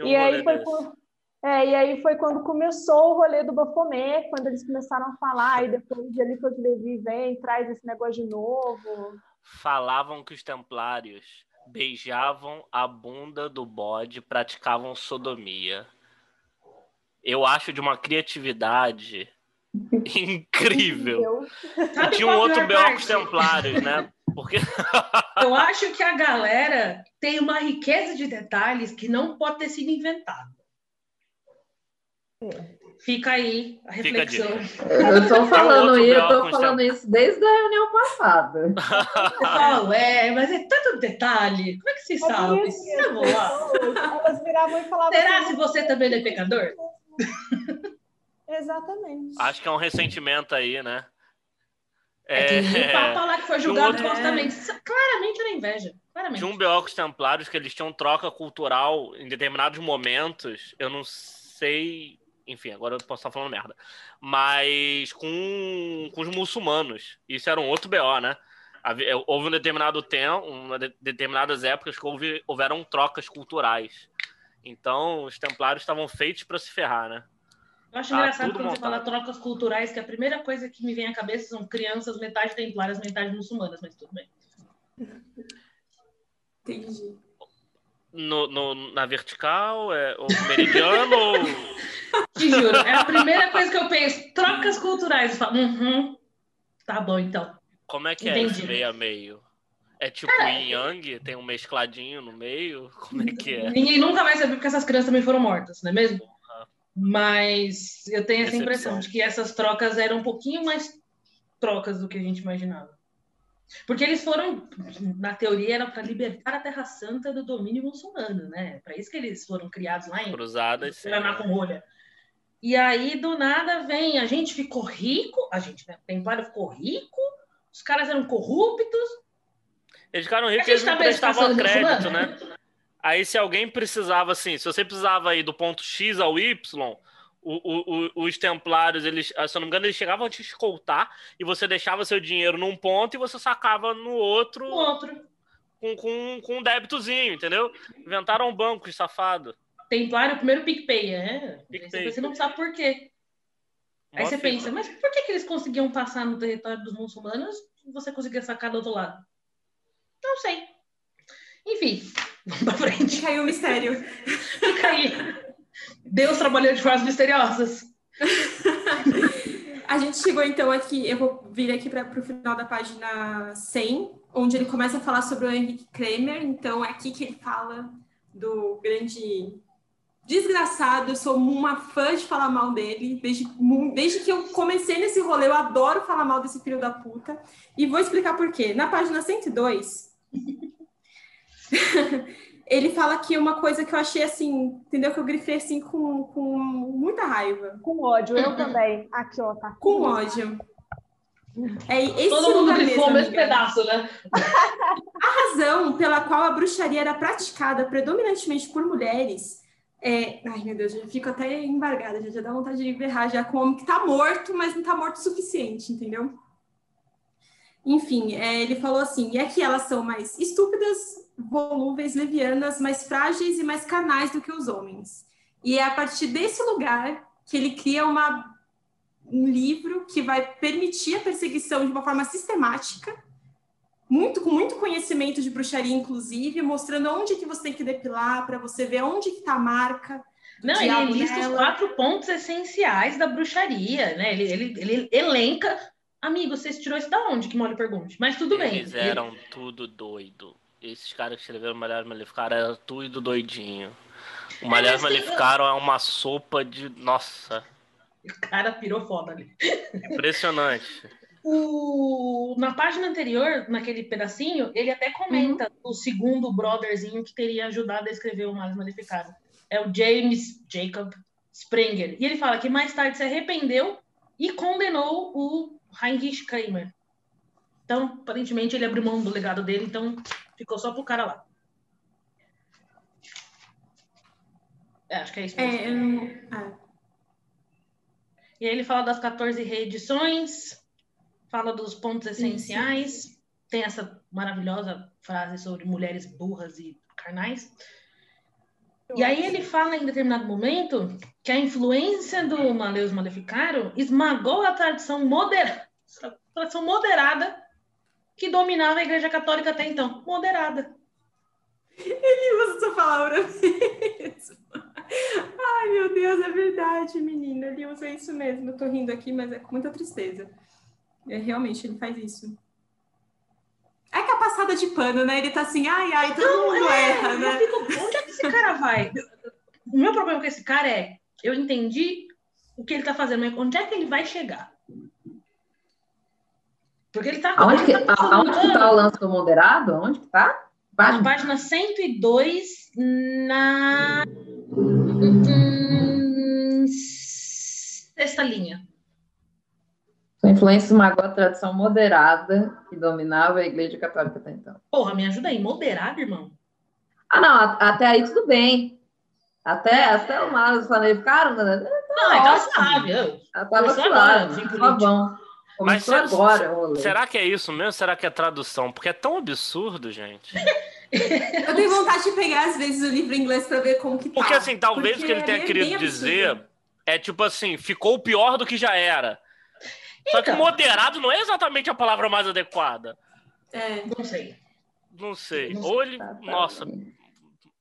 Um e aí foi por, é, e aí foi quando começou o rolê do Bafomé, quando eles começaram a falar, e depois de o Levi vem, traz esse negócio de novo. Falavam que os templários beijavam a bunda do bode, praticavam sodomia. Eu acho de uma criatividade incrível. Tinha um outro B.O. com os templários, né? Porque... Eu acho que a galera tem uma riqueza de detalhes que não pode ter sido inventada. Fica aí a reflexão. eu tô falando isso, eu tô falando isso desde a reunião passada. falo, é, mas é tanto detalhe. Como é que você é sabe? Isso, lá. Elas viravam e falavam. Será assim, se você também é pecador? Exatamente. Acho que é um ressentimento aí, né? É, é que o Papa lá que foi julgado um outro... Claramente era inveja. Claramente. Tinha um B.O. com os templários que eles tinham troca cultural em determinados momentos. Eu não sei enfim, agora eu posso estar falando merda. Mas com, com os muçulmanos. Isso era um outro BO, né? É, houve um determinado tempo, uma de, determinadas épocas que houve, houveram trocas culturais. Então, os templários estavam feitos para se ferrar, né? Eu acho ah, engraçado quando montado. você fala trocas culturais, que a primeira coisa que me vem à cabeça são crianças metade templárias, metade muçulmanas, mas tudo bem. Entendi. No, no, na vertical, é o meridiano ou te juro, é a primeira coisa que eu penso. Trocas culturais. Eu falo, uhum, tá bom, então. Como é que Entendi. é esse meio a meio? É tipo Cara, yin yang? Tem um mescladinho no meio? Como é que é? Ninguém nunca vai saber porque essas crianças também foram mortas, não é mesmo? Uhum. Mas eu tenho essa impressão de que essas trocas eram um pouquinho mais trocas do que a gente imaginava. Porque eles foram, na teoria, era para libertar a Terra Santa do domínio muçulmano, né? Para isso que eles foram criados lá em Cruzadas, Paraná com rolha. E aí, do nada, vem, a gente ficou rico, a gente, né? Templário ficou rico, os caras eram corruptos. Eles ficaram ricos e eles não tá prestavam crédito, né? Aí, se alguém precisava, assim, se você precisava ir do ponto X ao Y, o, o, o, os templários, eles, se eu não me engano, eles chegavam a te escoltar e você deixava seu dinheiro num ponto e você sacava no outro. No outro. Com, com, com um débitozinho, entendeu? Inventaram um banco, safado. Templário, o primeiro PicPay, é. PicPay. Você não sabe por quê. Aí você pensa, mas por que, que eles conseguiam passar no território dos muçulmanos e você conseguia sacar do outro lado? Não sei. Enfim, vamos pra frente. Caiu o mistério. Caiu. Deus trabalhou de formas misteriosas. a gente chegou então aqui, eu vou vir aqui para o final da página 100, onde ele começa a falar sobre o Henrique Kramer. Então é aqui que ele fala do grande desgraçado. Eu sou uma fã de falar mal dele. Desde, desde que eu comecei nesse rolê, eu adoro falar mal desse filho da puta. E vou explicar por quê. Na página 102. ele fala aqui uma coisa que eu achei assim, entendeu? Que eu grifei assim com, com muita raiva. Com ódio, eu também. Aqui, ó, tá. Com ódio. É esse Todo mundo grifou o mesmo, pedaço, né? A razão pela qual a bruxaria era praticada predominantemente por mulheres é... Ai, meu Deus, eu já fico até embargada, já, já dá vontade de berrar já com o homem que tá morto, mas não tá morto o suficiente, entendeu? Enfim, é, ele falou assim, e é que elas são mais estúpidas, volúveis, levianas, mais frágeis e mais carnais do que os homens. E é a partir desse lugar que ele cria uma, um livro que vai permitir a perseguição de uma forma sistemática, muito com muito conhecimento de bruxaria, inclusive, mostrando onde que você tem que depilar, para você ver onde que está a marca. Não, ele lista os quatro pontos essenciais da bruxaria, né? Ele, ele, ele elenca. Amigo, você tirou isso da onde? Que Molly pergunte. Mas tudo bem. Eles eram tudo doido. Esses caras que escreveram Malhar Maleficaram eram tudo doidinho. O Malhar mas tem- Maleficaram é uma sopa de. Nossa, O cara pirou foda ali. impressionante. O... Na página anterior, naquele pedacinho, ele até comenta o segundo brotherzinho que teria ajudado a escrever o Males Maleficado. É o James Jacob Sprenger. E ele fala que mais tarde se arrependeu e condenou o Heinrich Kramer. Então, aparentemente, ele abriu mão do legado dele, então ficou só pro cara lá. É, acho que é isso mesmo. É, eu ah, E aí ele fala das 14 reedições, fala dos pontos essenciais, tem essa maravilhosa frase sobre mulheres burras e carnais. E aí ele fala em determinado momento que a influência do Maleus Maleficaram esmagou a tradição moderada, tradição moderada que dominava a Igreja Católica até então. Moderada. ele usa essa palavra mesmo. Ai, meu Deus, é verdade, menina. Ele usa isso mesmo. Eu tô rindo aqui, mas é com muita tristeza. É, realmente, ele faz isso. É que a passada de pano, né? Ele tá assim, ai, ai, todo mundo erra, Eu né? fico, onde é que esse cara vai? O meu problema com esse cara é, eu entendi o que ele tá fazendo, mas onde é que ele vai chegar? Porque ele tá... Aonde que, ele tá a- aonde que tá o lance do moderado? Aonde que tá? Na Página? página 102, na hum, sexta linha. Sua influência esmagou a tradição moderada que dominava a Igreja Católica até então. Porra, me ajuda aí. Moderado, irmão? Ah, não, até aí tudo bem. Até, até o Malos Maleficaram, né? Não, então ótimo. sabe. eu- Ela tava suave, fim tava político. bom. Mas Começou se- agora. Será que é isso mesmo? Será que é tradução? Porque é tão absurdo, gente. Eu tenho vontade de pegar, às vezes, o livro em inglês pra ver como que tá. Porque assim, talvez o que ele Porque tenha é querido dizer é tipo assim, ficou pior do que já era. Só que Então. moderado não é exatamente a palavra mais adequada. É. Não sei. Não sei. Não sei. Ou ele. Tá, tá. Nossa,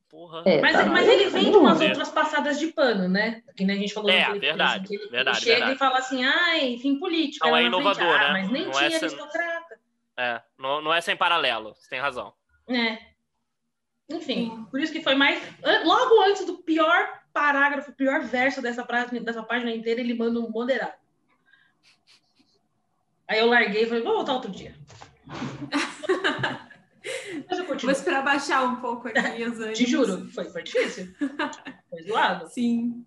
porra. É, Mas, tá. mas ele vem de umas outras passadas de pano, né? Que nem a gente falou É, verdade, que ele, verdade, chega verdade. e fala assim, ai, fim político. Não aí é na frente, inovador, ah, né? Mas nem Não é tinha sendo- aristocrata. É, não, não é sem paralelo. Você tem razão. É. Enfim, por isso que foi mais. Logo antes do pior parágrafo, pior verso dessa, dessa página inteira, ele manda um moderado. Aí eu larguei e falei, vou voltar outro dia. Mas eu Vou continuo. esperar baixar um pouco aqui os ânimos. Te juro, foi, foi difícil. Foi zoado. Sim.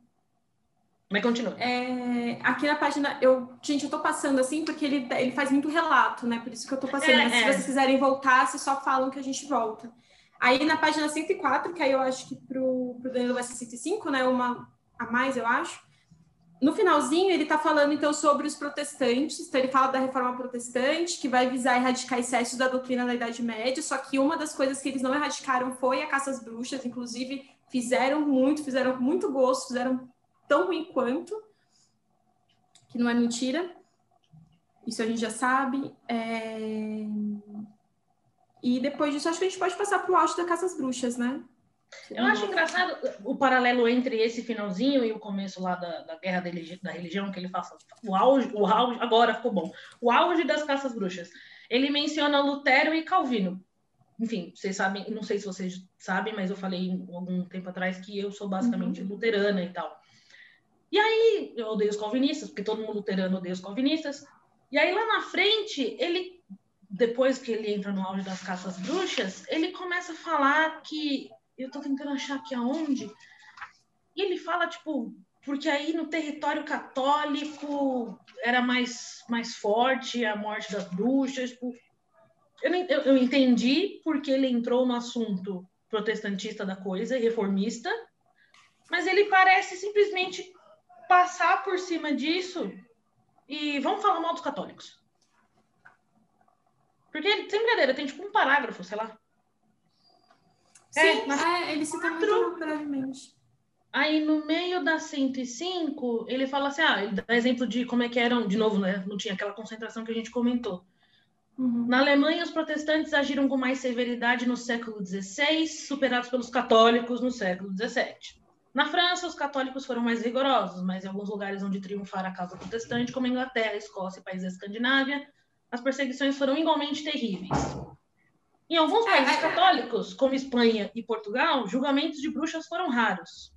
Mas continua. É, aqui na página, eu, gente, eu tô passando assim porque ele, ele faz muito relato, né? Por isso que eu tô passando. É, Mas se é. vocês quiserem voltar, vocês só falam que a gente volta. Aí na página 104, que aí eu acho que pro, pro Danilo vai ser 105, né? Uma a mais, eu acho. No finalzinho, ele tá falando então sobre os protestantes. Então, ele fala da reforma protestante, que vai visar erradicar excessos da doutrina da Idade Média. Só que uma das coisas que eles não erradicaram foi a caça às bruxas. Inclusive, fizeram muito, fizeram com muito gosto, fizeram tão ruim quanto, que não é mentira. Isso a gente já sabe. É, E depois disso, acho que a gente pode passar para o auge da caça às bruxas, né? Eu acho engraçado o paralelo entre esse finalzinho e o começo lá da, da guerra da, religi- da religião, que ele fala o auge, o auge, agora ficou bom, o auge das caças bruxas. Ele menciona Lutero e Calvino. Enfim, vocês sabem, não sei se vocês sabem, mas eu falei algum tempo atrás que eu sou basicamente luterana e tal. E aí, eu odeio os calvinistas, porque todo mundo luterano odeia os calvinistas. E aí, lá na frente, ele, depois que ele entra no auge das caças bruxas, ele começa a falar que eu tô tentando achar aqui aonde. E ele fala, tipo, porque aí no território católico era mais, mais forte a morte das bruxas. Tipo, eu, eu, eu entendi porque ele entrou no assunto protestantista da coisa, reformista, mas ele parece simplesmente passar por cima disso e vamos falar mal dos católicos. Porque, sem brincadeira, tem tipo um parágrafo, sei lá. Sim, é, é ele cita muito brevemente. Aí no meio da 105, ele fala assim: ah, ele dá exemplo de como é que eram, de novo, né? Não tinha aquela concentração que a gente comentou. Uhum. Na Alemanha, os protestantes agiram com mais severidade no século XVI, superados pelos católicos no século XVII. Na França, os católicos foram mais rigorosos, mas em alguns lugares onde triunfara a causa protestante, como a Inglaterra, Escócia e países da Escandinávia, as perseguições foram igualmente terríveis. Em alguns é, países é, católicos, como Espanha e Portugal, julgamentos de bruxas foram raros.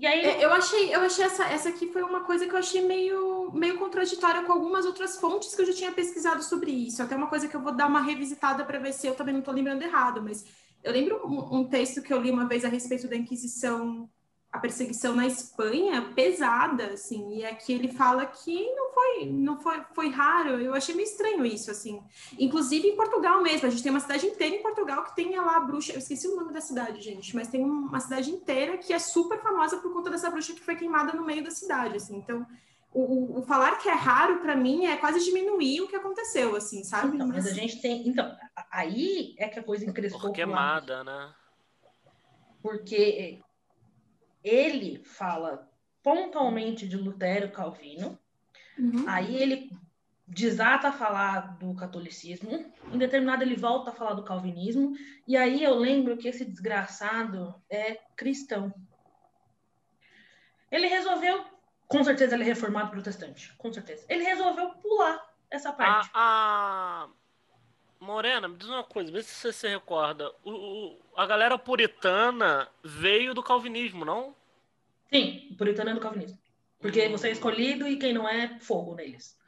E aí é, eu achei, eu achei essa, essa aqui foi uma coisa que eu achei meio, meio contraditória com algumas outras fontes que eu já tinha pesquisado sobre isso. Até uma coisa que eu vou dar uma revisitada para ver se eu também não estou lembrando errado, mas eu lembro um, um, texto que eu li uma vez a respeito da Inquisição a perseguição na Espanha pesada, assim, e aqui ele fala que não foi, não foi, foi raro. Eu achei meio estranho isso, assim. Inclusive em Portugal mesmo, a gente tem uma cidade inteira em Portugal que tem lá a bruxa. Eu esqueci o nome da cidade, gente, mas tem uma cidade inteira que é super famosa por conta dessa bruxa que foi queimada no meio da cidade, assim. Então, o, o falar que é raro para mim é quase diminuir o que aconteceu, assim, sabe? Então, mas a gente tem, então, aí é que a coisa encrescou. Por queimada, né? Porque ele fala pontualmente de Lutero Calvino, uhum. aí ele desata a falar do catolicismo, em determinado ele volta a falar do calvinismo, e aí eu lembro que esse desgraçado é cristão. Ele resolveu, com certeza ele é reformado protestante, com certeza. Ele resolveu pular essa parte. A, a... Morena, me diz uma coisa, vê se você se recorda. O, o, a galera puritana veio do calvinismo, não? Sim, puritano é do calvinismo. Porque você é escolhido e quem não é, fogo neles.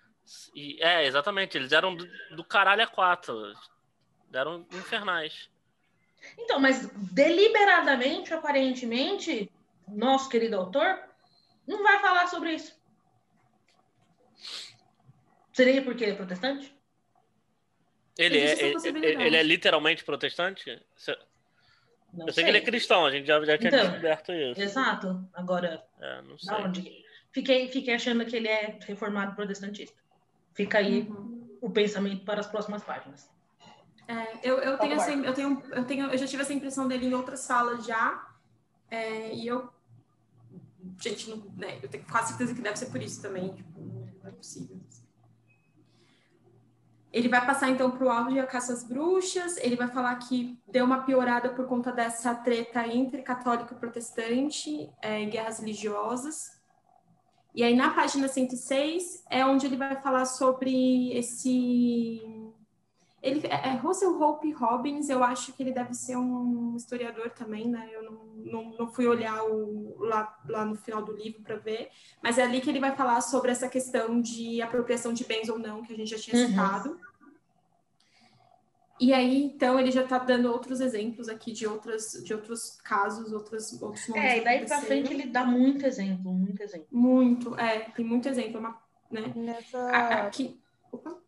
E, é, exatamente. Eles eram do, do caralho a quatro. Eram infernais. Então, mas deliberadamente, aparentemente, nosso querido autor não vai falar sobre isso. Seria porque ele é protestante? Ele é, ele, é literalmente protestante? Não eu sei. sei. que ele é cristão, a gente já, já tinha então, descoberto isso. Exato. Agora, é, não sei. onde? Fiquei, fiquei achando que ele é reformado protestantista. Fica aí uhum. o pensamento para as próximas páginas. É, eu, eu, tenho essa, eu, tenho, eu, tenho, eu já tive essa impressão dele em outras salas já. É, e eu. Gente, não, né, eu tenho quase certeza que deve ser por isso também. Tipo, não é possível. Ele vai passar então para o auge a caça às bruxas, ele vai falar que deu uma piorada por conta dessa treta entre católico e protestante, é, guerras religiosas. E aí na página 106 é onde ele vai falar sobre esse ele é, é Russell Hope Robbins, eu acho que ele deve ser um historiador também, né? Eu não, não, não fui olhar o, lá, lá no final do livro para ver, mas é ali que ele vai falar sobre essa questão de apropriação de bens ou não, que a gente já tinha uhum. citado. E aí, então, ele já está dando outros exemplos aqui de, outras, de outros casos, outros, outros momentos. É, e daí para frente ele dá muito exemplo, muito exemplo. Muito, é, tem muito exemplo. Uma, né? Nessa... Aqui... Opa,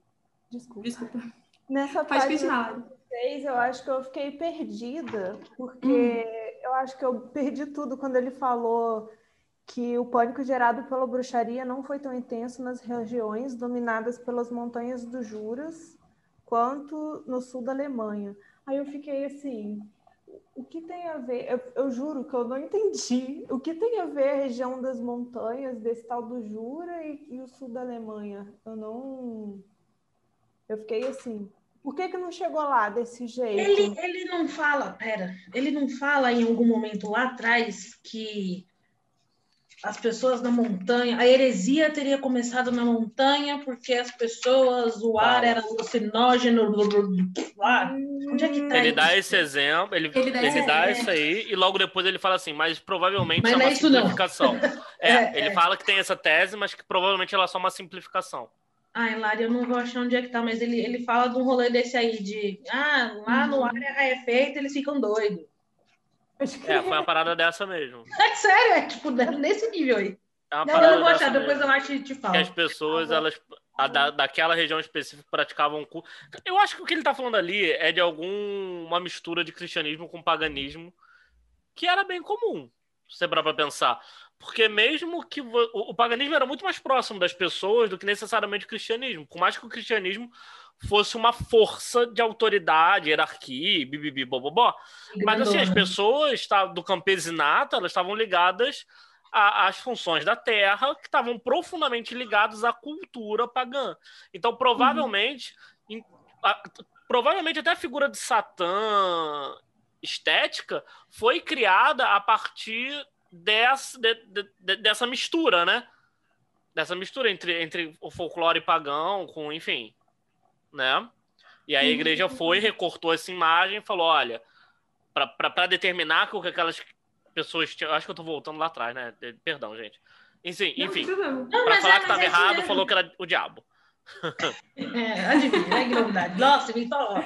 desculpa. desculpa. Nessa Faz página 6, eu acho que eu fiquei perdida, porque hum. Eu acho que eu perdi tudo quando ele falou que o pânico gerado pela bruxaria não foi tão intenso nas regiões dominadas pelas montanhas do Juras quanto no sul da Alemanha. Aí eu fiquei assim, o que tem a ver? Eu, eu, juro que eu não entendi. O que tem a ver a região das montanhas, desse tal do Jura e, e o sul da Alemanha? Eu não. Eu fiquei assim, por que, que não chegou lá desse jeito? Ele, ele não fala, pera, ele não fala em algum momento lá atrás que as pessoas na montanha, a heresia teria começado na montanha porque as pessoas, o ar era alucinógeno, lá. Onde é que tá Ele isso? dá esse exemplo, ele, ele dá, ele dá isso aí, e logo depois ele fala assim, mas provavelmente mas é uma é simplificação. é, é, ele é. fala que tem essa tese, mas que provavelmente ela é só uma simplificação. Ai, Lari, eu não vou achar onde é que tá, mas ele, ele fala de um rolê desse aí, de ah, lá no ar é feito, eles ficam doidos. Que É, foi uma parada dessa mesmo. É sério, é tipo nesse nível aí. É uma Não, eu não vou achar, depois mesmo. eu acho e te Que falo. as pessoas, elas, a da, daquela região específica, praticavam cu. Eu acho que o que ele tá falando ali é de alguma mistura de cristianismo com paganismo, que era bem comum, se você parar pra pensar. Porque mesmo que o, o paganismo era muito mais próximo das pessoas do que necessariamente o cristianismo. Por mais que o cristianismo fosse uma força de autoridade, hierarquia, bibibi, bobobó. Mas assim, as Grandona. pessoas tá, do campesinato, elas estavam ligadas a- às funções da terra, que estavam profundamente ligadas à cultura pagã. Então, provavelmente, em- a- provavelmente até a figura de Satã estética foi criada a partir dessa, de- de- de- dessa mistura, né? Dessa mistura entre, entre o folclore pagão com, enfim, né? E aí a igreja foi, recortou essa imagem e falou, olha, para determinar que o que aquelas pessoas tinham. Acho que eu tô voltando lá atrás, né? De- Perdão, gente. Enfim, enfim para falar é- que estava é errado, mesmo. falou que era o diabo. É, adivinha, né? Que novidade. Nossa, me fala.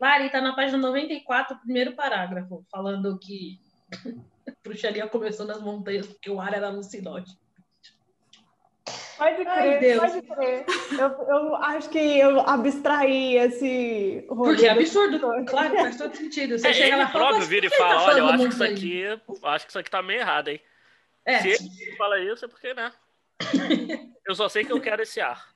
Lari, tá na página 94, primeiro parágrafo, falando que bruxaria começou nas montanhas porque o ar era alucinógeno. Pode Ai, crer, Deus. pode crer. Eu, eu acho que eu abstraí esse rolê. Porque é do- absurdo, claro, faz todo sentido. Você É, chega ele lá fala, próprio "Mas vira e que fala: tá olha, eu acho que isso montanha?" aqui. eu Acho que isso aqui tá meio errado, hein? É, Se ele fala isso, é porque, né? Eu só sei que eu quero esse ar.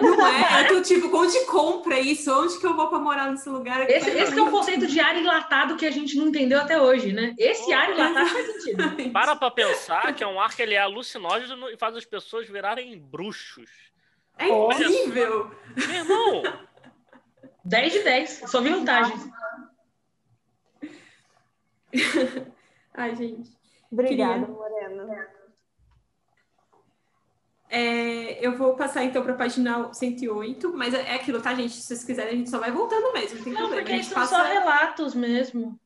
Não é? Eu tô tipo, onde compra isso? Onde que eu vou pra morar nesse lugar? aqui? esse, esse é o conceito de ar enlatado que a gente não entendeu até hoje, né? Esse ar enlatado faz sentido. Para pra pensar que é um ar que ele é alucinógeno e faz as pessoas virarem bruxos. É incrível. Meu irmão, 10 de 10, só vi vantagens. Ai, gente. Obrigada, Queria. Morena. É, eu vou passar então para a página 108, mas é aquilo, tá, gente? Se vocês quiserem, a gente só vai voltando mesmo. Não tem Não, porque são passa... só relatos mesmo.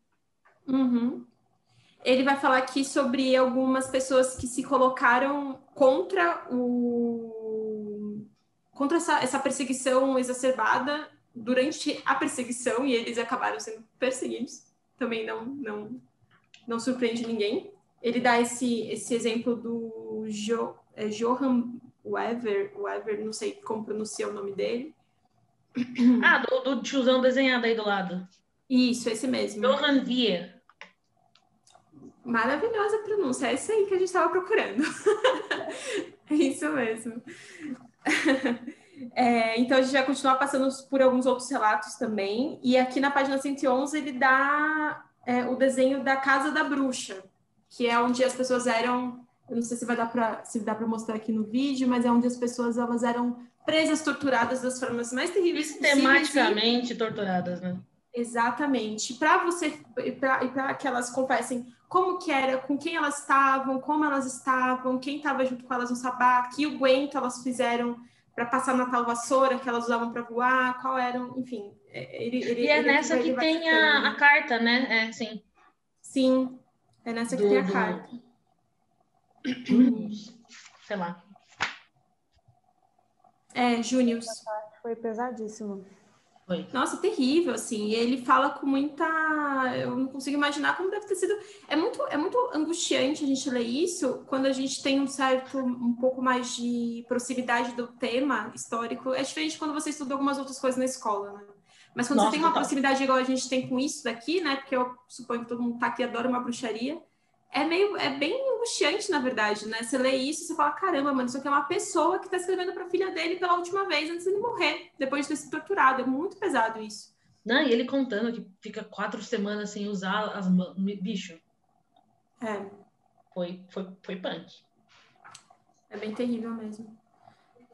Uhum. Ele vai falar aqui sobre algumas pessoas que se colocaram contra o contra essa, essa perseguição exacerbada durante a perseguição e eles acabaram sendo perseguidos. Também não não não surpreende ninguém. Ele dá esse esse exemplo do jo, é, Johan Wever, Wever, não sei como pronuncia o nome dele. Ah, do, do tiozão desenhado aí do lado. Isso, esse mesmo. Johan Vier. Maravilhosa pronúncia, é isso aí que a gente estava procurando. é isso mesmo. É, então, a gente vai continuar passando por alguns outros relatos também. E aqui na página 111, ele dá é, o desenho da Casa da Bruxa, que é onde as pessoas eram. Eu não sei se vai dar para se dá para mostrar aqui no vídeo, mas é onde as pessoas elas eram presas, torturadas das formas mais terríveis possíveis. e- Sistematicamente torturadas, né? Exatamente. Para você e para que elas confessem como que era, com quem elas estavam, como elas estavam, quem estava junto com elas no sabá, que o guento elas fizeram para passar na tal vassoura que elas usavam para voar, qual eram, enfim. é, Ele, ele, E é ele- nessa que tem a, a carta, né? É, sim. Sim, é nessa que Do- tem a do- carta. Sei lá. É, Júnior. Foi pesadíssimo. Foi. Nossa, terrível, assim. E ele fala com muita. Eu não consigo imaginar como deve ter sido. É muito, é muito angustiante a gente ler isso quando a gente tem um certo, um pouco mais de proximidade do tema histórico. É diferente quando você estuda algumas outras coisas na escola, né? Mas quando Nossa, você tem uma total. proximidade igual a gente tem com isso daqui, né? Porque eu suponho que todo mundo tá aqui adora uma bruxaria. É meio, é bem angustiante, na verdade, né? Você lê isso e você fala, caramba, mano, isso aqui é uma pessoa que tá escrevendo pra filha dele pela última vez antes de morrer, depois de ter sido torturado. É muito pesado isso. Não, e ele contando que fica quatro semanas sem usar as mãos. Bicho, É, foi, foi, foi punk. é bem terrível mesmo.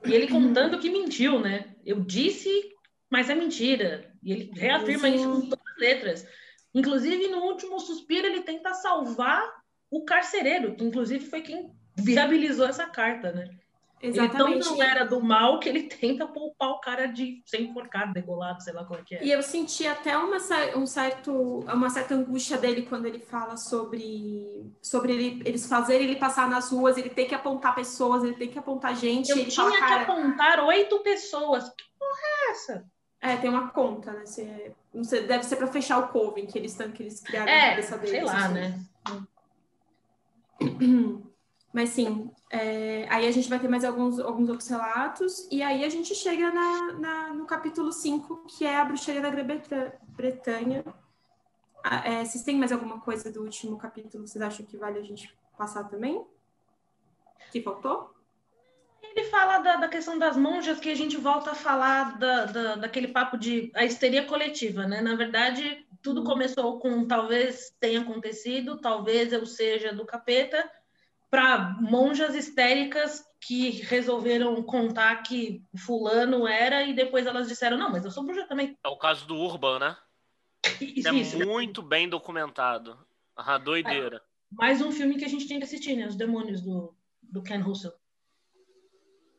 E ele contando que mentiu, né? Eu disse, mas é mentira. E ele reafirma isso com todas as letras. Inclusive, no último suspiro, ele tenta salvar o carcereiro, que inclusive foi quem viabilizou essa carta, né? Exatamente. Ele tão não era do mal que ele tenta poupar o cara de ser enforcado, degolado, sei lá qual é que é. E eu senti até uma, um certo, uma certa angústia dele quando ele fala sobre, sobre ele- eles fazerem ele passar nas ruas, ele tem que apontar pessoas, ele tem que apontar gente. Eu tinha fala, que apontar oito pessoas. Que porra é essa? É, tem uma conta, né? Você, não sei, deve ser para fechar o Coven que eles, que eles criaram É, sei lá, assim. né? Mas sim, é, aí a gente vai ter mais alguns, alguns outros relatos, e aí a gente chega na, na- no capítulo 5, que é a bruxaria da Grã-Bretanha. Ah, é, vocês têm mais alguma coisa do último capítulo? Vocês acham que vale a gente passar também? Que faltou? Ele fala da, da questão das monjas, que a gente volta a falar da, da- daquele papo de a histeria coletiva, né? Na verdade, tudo começou com talvez tenha acontecido, talvez eu seja do capeta, para monjas histéricas que resolveram contar que fulano era e depois elas disseram, não, mas eu sou bruxa também. É o caso do Urban, né? Isso, É isso. muito bem documentado. Ah, doideira. Mais um filme que a gente tem que assistir, né? Os Demônios, do, do Ken Russell.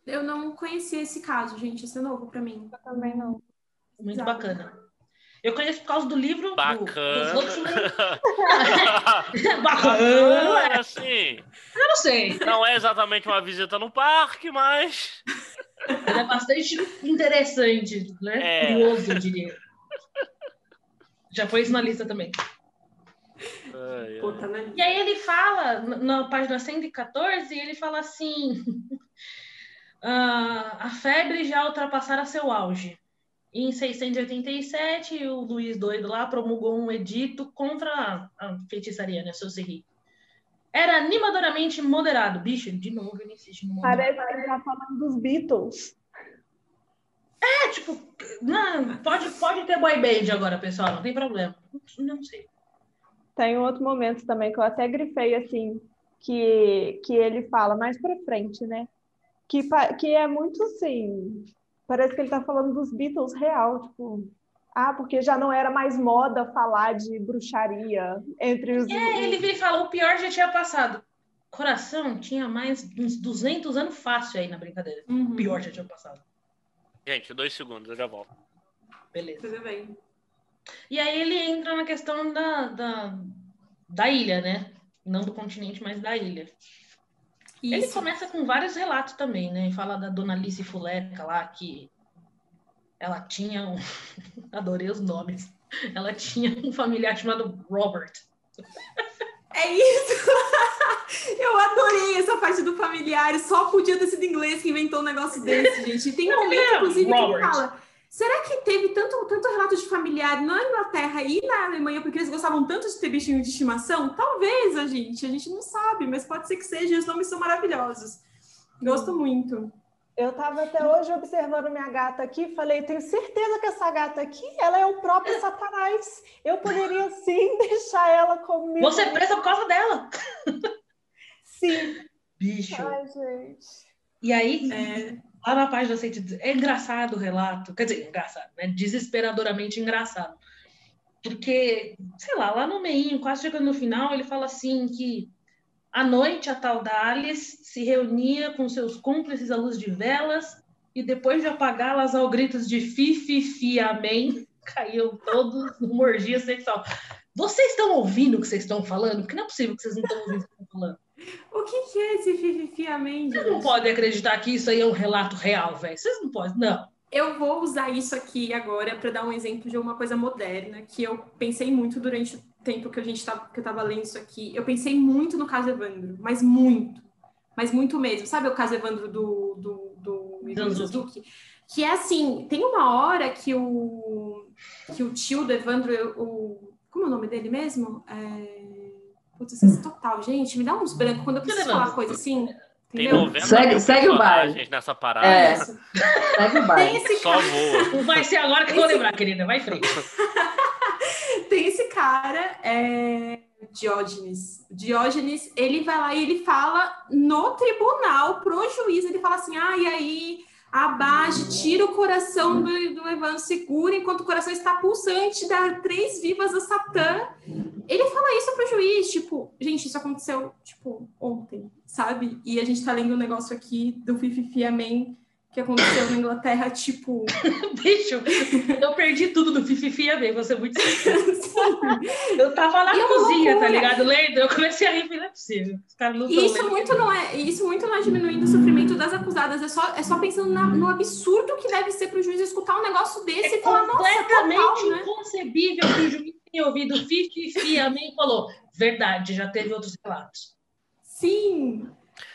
Eu não conhecia esse caso, gente. Isso é novo para mim. Eu também não. Muito Exato. bacana. Eu conheço por causa do livro. do- Bacana. dos Huxley. Bacana, é. assim. Eu não sei. Não é exatamente uma visita no parque, mas. Ele é bastante interessante, né? É. Curioso, eu diria. Já foi isso na lista também. Ai, ai. Pô, tá na E aí ele fala, na na página 114, ele fala assim: ah, a febre já ultrapassara seu auge. Em 687, o Luís doido lá promulgou um edito contra a- feitiçaria, né? Sorcery. Era animadoramente moderado. Bicho, de novo, ele insiste no moderado. Parece que ele tá falando dos Beatles. É, tipo, não, pode, pode ter boy band agora, pessoal, não tem problema. Não sei. Tem um outro momento também que eu até grifei assim, que, que ele fala mais pra frente, né? Que, que é muito assim. Parece que ele tá falando dos Beatles real, tipo. Ah, porque já não era mais moda falar de bruxaria entre os. É, ele vira e fala, o pior já tinha passado. Coração tinha mais uns 200 anos fácil aí na brincadeira. Uhum. O pior já tinha passado. Gente, dois segundos, eu já volto. Beleza. Tudo bem. E aí ele entra na questão da, da, da ilha, né? Não do continente, mas da ilha. Ele Isso. começa com vários relatos também, né? Fala da dona Alice Fuleca lá, que ela tinha um... Adorei os nomes. Ela tinha um familiar chamado Robert. É isso! Eu adorei essa parte do familiar. Só podia ter sido inglês que inventou um negócio desse, gente. Tem um momento, É, inclusive, que ele Robert. fala. Será que teve tanto, tanto relato de familiar na Inglaterra e na Alemanha porque eles gostavam tanto de ter bichinho de estimação? Talvez, a gente. A gente não sabe, mas pode ser que seja. Os nomes são maravilhosos. Gosto muito. Eu estava até hoje observando minha gata aqui e falei, tenho certeza que essa gata aqui, ela é o próprio Satanás. Eu poderia sim deixar ela comigo. Você é presa por causa dela. Sim. Bicho. Ai, gente. E aí, É, lá na página 110, é engraçado o relato. Quer dizer, engraçado, né? Desesperadoramente engraçado. Porque, sei lá, lá no meio, quase chegando no final, ele fala assim que à noite a tal da Alice se reunia com seus cúmplices à luz de velas e depois de apagá-las ao gritos de fi, fi, fi, amém, caíam todos numa orgia sexual. Vocês estão ouvindo o que vocês estão falando? Porque não é possível que vocês não estão ouvindo o que estão falando. O que, que é esse Fififi Amém, Vocês não podem acreditar que isso aí é um relato real, velho. Vocês não podem, não. Eu vou usar isso aqui agora para dar um exemplo de uma coisa moderna que eu pensei muito durante o tempo que a gente tava, que eu estava lendo isso aqui. Eu pensei muito no caso Evandro, mas muito, mas muito mesmo. Sabe o caso Evandro do do, do. Suzuki? Que é assim, tem uma hora que o que o tio do Evandro, o como é o nome dele mesmo? É... Putz, esqueci total, gente. Me dá uns brancos quando eu preciso falar coisa assim. Tem Entendeu? 90 Segue- segue o baile. nessa parada. É. Isso. Segue o Tem baile. esse Só voa. Vai ser agora que eu vou lembrar, querida. Vai em frente. tem esse cara, é, Diógenes. Diógenes, ele vai lá e ele fala no tribunal pro juiz, ele fala assim, ah, e aí, abaixe, tira o coração do, do Evandro, segura enquanto o coração está pulsante, dá três vivas a Satã. Ele fala isso pro juiz, tipo, gente, isso aconteceu, tipo, ontem, sabe? E a gente tá lendo um negócio aqui do Fififi Amém, que aconteceu na Inglaterra, tipo. Bicho, eu perdi tudo do Fififi a ver, vou ser muito Eu tava na E é cozinha, tá ligado? Lendo, eu comecei a rir, falei, não é possível. Os caras não E isso lendo. muito não é, isso muito não é diminuindo o sofrimento das acusadas, é só, é só pensando na- no absurdo que deve ser para o juiz escutar um negócio desse É e falar, nossa, completamente total, né? inconcebível que o juiz tenha ouvido Fififi, amém, e falou, verdade, já teve outros relatos. Sim.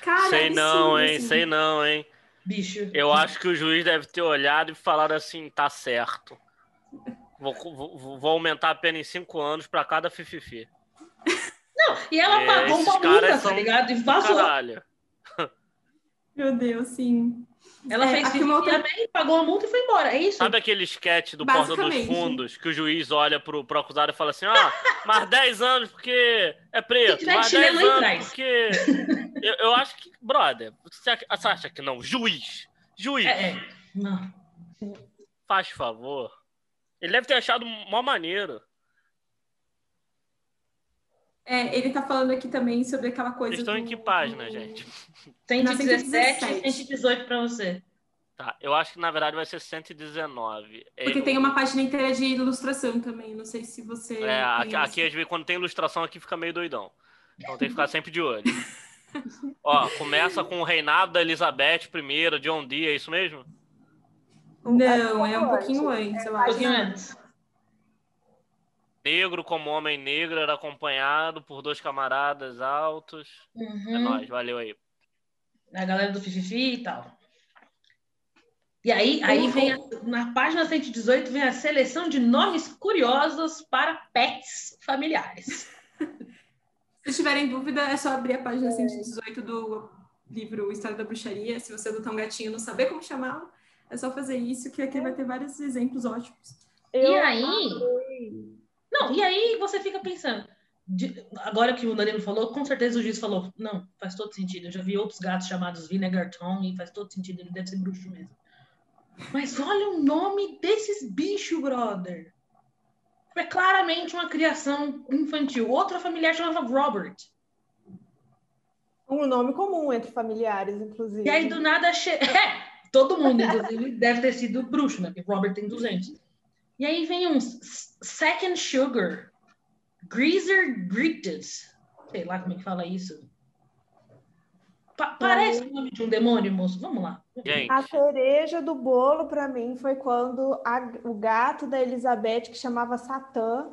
Cara, sei não, hein? Sei não, hein? Bicho. Eu acho que o juiz deve ter olhado e falado assim, tá certo. Vou, vou- vou aumentar a pena em cinco anos pra cada fififi. E ela É, pagou uma multa, tá ligado? E vazou. Caralho. Meu Deus, sim. Ela É, fez uma outra- amém, pagou a multa e foi embora. É isso? Sabe aquele sketch do Porta dos. Fundos que o juiz olha pro, pro acusado e fala assim: ó, mais 10 anos porque é preto, tiver mais chinelo 10 aí anos atrás. porque. Eu, eu acho que, brother, você acha- você acha que não? Juiz, juiz, É, é. Não. faz favor. Ele deve ter achado mó maneiro. É, ele tá falando aqui também sobre aquela coisa. Eles estão em do- que página, do- gente? 117 117. e 118 pra você. Tá, eu acho que na verdade vai ser 119. Porque É, tem uma página inteira de ilustração também. Não sei se você. É, aqui, aqui, às vezes, quando tem ilustração aqui, fica meio doidão. Então tem que ficar sempre de olho. Ó, começa com o reinado da Elizabeth I, John Dee, é isso mesmo? Não, é um pouquinho antes, eu Um acho. pouquinho antes. Negro como homem negro era acompanhado por dois camaradas altos. É Uhum. nóis, valeu aí. A galera do Fififi e tal. E aí, aí vem a- na página 118 vem a seleção de nomes curiosos para pets familiares. Se tiverem dúvida, é só abrir a página 118 do livro História da Bruxaria. Se você adotar um gatinho e não saber como chamá-lo, é só fazer isso, que aqui vai ter vários exemplos ótimos. Eu e aí. Não, e aí você fica pensando, de- agora que o Danilo falou, com certeza o juiz falou, não, faz todo sentido. Eu já vi outros gatos chamados Vinegar Tom e faz todo sentido, ele deve ser bruxo mesmo. Mas olha o nome desses bichos, brother. É claramente uma criação infantil. Outra familiar chamava Robert. Um nome comum entre familiares, inclusive. E aí, do nada, che... é, todo mundo, inclusive, deve ter sido bruxo, né? Porque Robert tem 200. E aí vem um S- Second Sugar, Greaser Gritus. Sei lá como é que fala isso. Pa- parece o nome de um demônio, moço. Vamos lá. Gente, A cereja do bolo para mim foi quando a- o gato da Elizabeth, que chamava Satã,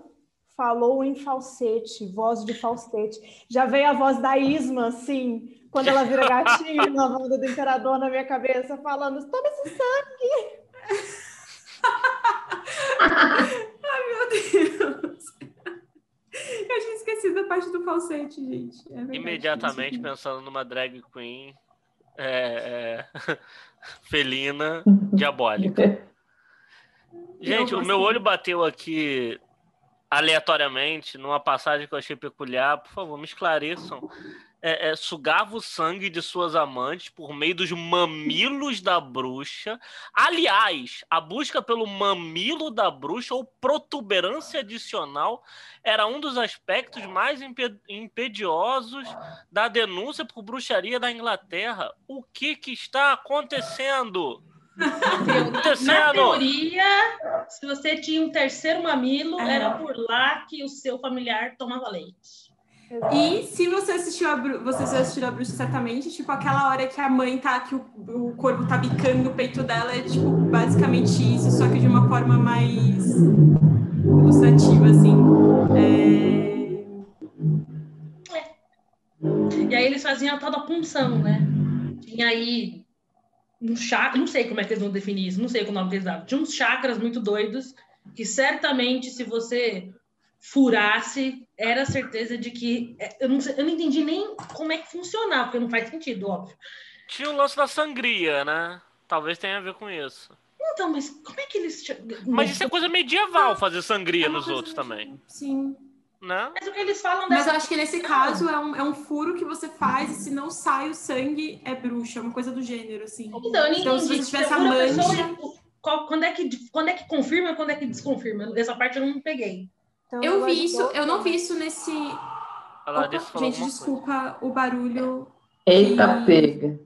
falou em falsete, voz de falsete. Já veio a voz da Isma, assim, quando ela vira gatinho na banda do imperador na minha cabeça, falando: toma esse sangue. Meu Deus! Esquecido da parte do falsete, gente. É verdade. imediatamente pensando numa drag queen é, é, felina diabólica. Gente, o meu olho bateu aqui aleatoriamente numa passagem que eu achei peculiar. Por favor, me esclareçam. É, é, sugava o sangue de suas amantes por meio dos mamilos da bruxa. Aliás, a busca pelo mamilo da bruxa ou protuberância adicional era um dos aspectos mais impe- impediosos da denúncia por bruxaria da Inglaterra. O que, que está acontecendo? Na teoria, se você tinha um terceiro mamilo, É. era por lá que o seu familiar tomava leite. E se você assistiu a Bru... você já assistiu a bruxa certamente, tipo aquela hora que a mãe tá que o, o corpo tá bicando o peito dela é tipo basicamente isso, só que de uma forma mais ilustrativa assim. É... E aí eles faziam a tal da punção, né? Tinha aí um chakra, não sei como é que eles vão definir isso, não sei o nome que eles davam. Tinha uns chakras muito doidos que certamente se você furasse, era certeza de que. é, Eu não, sei- eu não entendi nem como é que funcionava, porque não faz sentido, óbvio. Tinha o lance da sangria, né? Talvez tenha a ver com isso. Então, mas como é que eles. Mas isso é coisa medieval, fazer sangria é nos outros meio- também, Sim. né? Mas o que eles falam Mas dessa. eu acho que nesse caso é um, é um furo que você faz e se não sai o sangue é bruxa, é uma coisa do gênero, assim. Então, Então, se entendi. você tivesse a Segura pessoa mancha- qual- quando, é que, quando é que confirma e quando é que desconfirma? Essa parte eu não peguei. Então, Eu vi isso, eu não vi isso nesse. Opa, gente, desculpa o barulho. Eita, E- pega.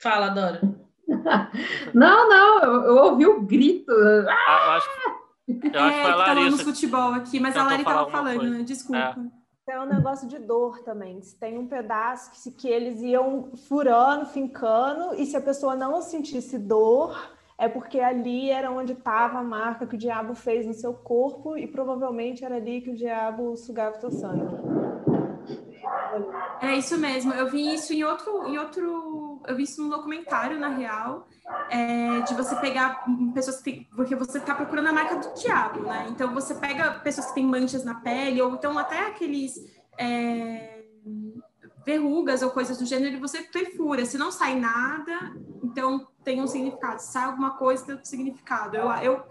Fala, Dora. Não, não, eu, eu ouvi o grito. Ah, eu acho, eu acho que foi a é, que tá Larissa. no futebol aqui, mas a Lari falar tava alguma falando, coisa. né? Desculpa. É um negócio de dor também. Se tem um pedaço que, se- que eles iam furando, fincando, e se a pessoa não sentisse dor, é porque ali era onde estava a marca que o diabo fez no seu corpo, e provavelmente era ali que o diabo sugava o seu sangue. É isso mesmo. Eu vi isso em outro, em outro, eu vi isso num documentário na real, é, de você pegar pessoas que têm, porque você está procurando a marca do diabo, né? Então você pega pessoas que têm manchas na pele ou então até aqueles é, verrugas ou coisas do gênero e você perfura. Se não sai nada, então tem um significado. Se sai alguma coisa, tem outro significado. Eu, eu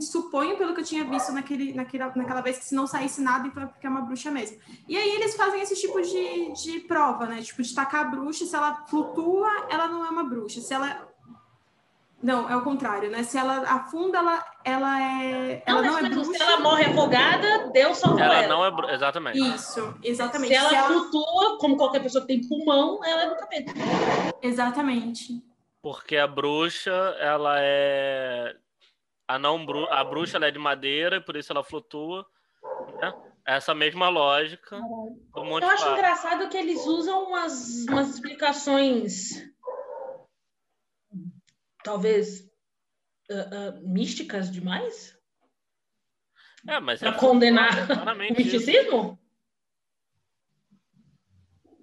suponho pelo que eu tinha visto naquele, naquela, naquela vez que se não saísse nada, então é porque é uma bruxa mesmo. E aí eles fazem esse tipo de, de prova, né? Tipo, de tacar a bruxa, se ela flutua, ela não é uma bruxa. Se ela. Não, é o contrário, né? Se ela afunda, ela, ela é. Ela não, mas, é tipo, bruxa. Se ela morre afogada, Deus salvou ela. Ela não é. bru- Exatamente. Isso, exatamente. Se ela Se ela- flutua, como qualquer pessoa que tem pulmão, ela é do capeta. Exatamente. Porque a bruxa, ela é. A, não bru... a bruxa ela é de madeira e por isso ela flutua. Né? Essa mesma lógica. Eu acho engraçado que eles usam umas, umas explicações, talvez, ah, ah, místicas demais? É, mas Pra é condenar o claramente isso. misticismo?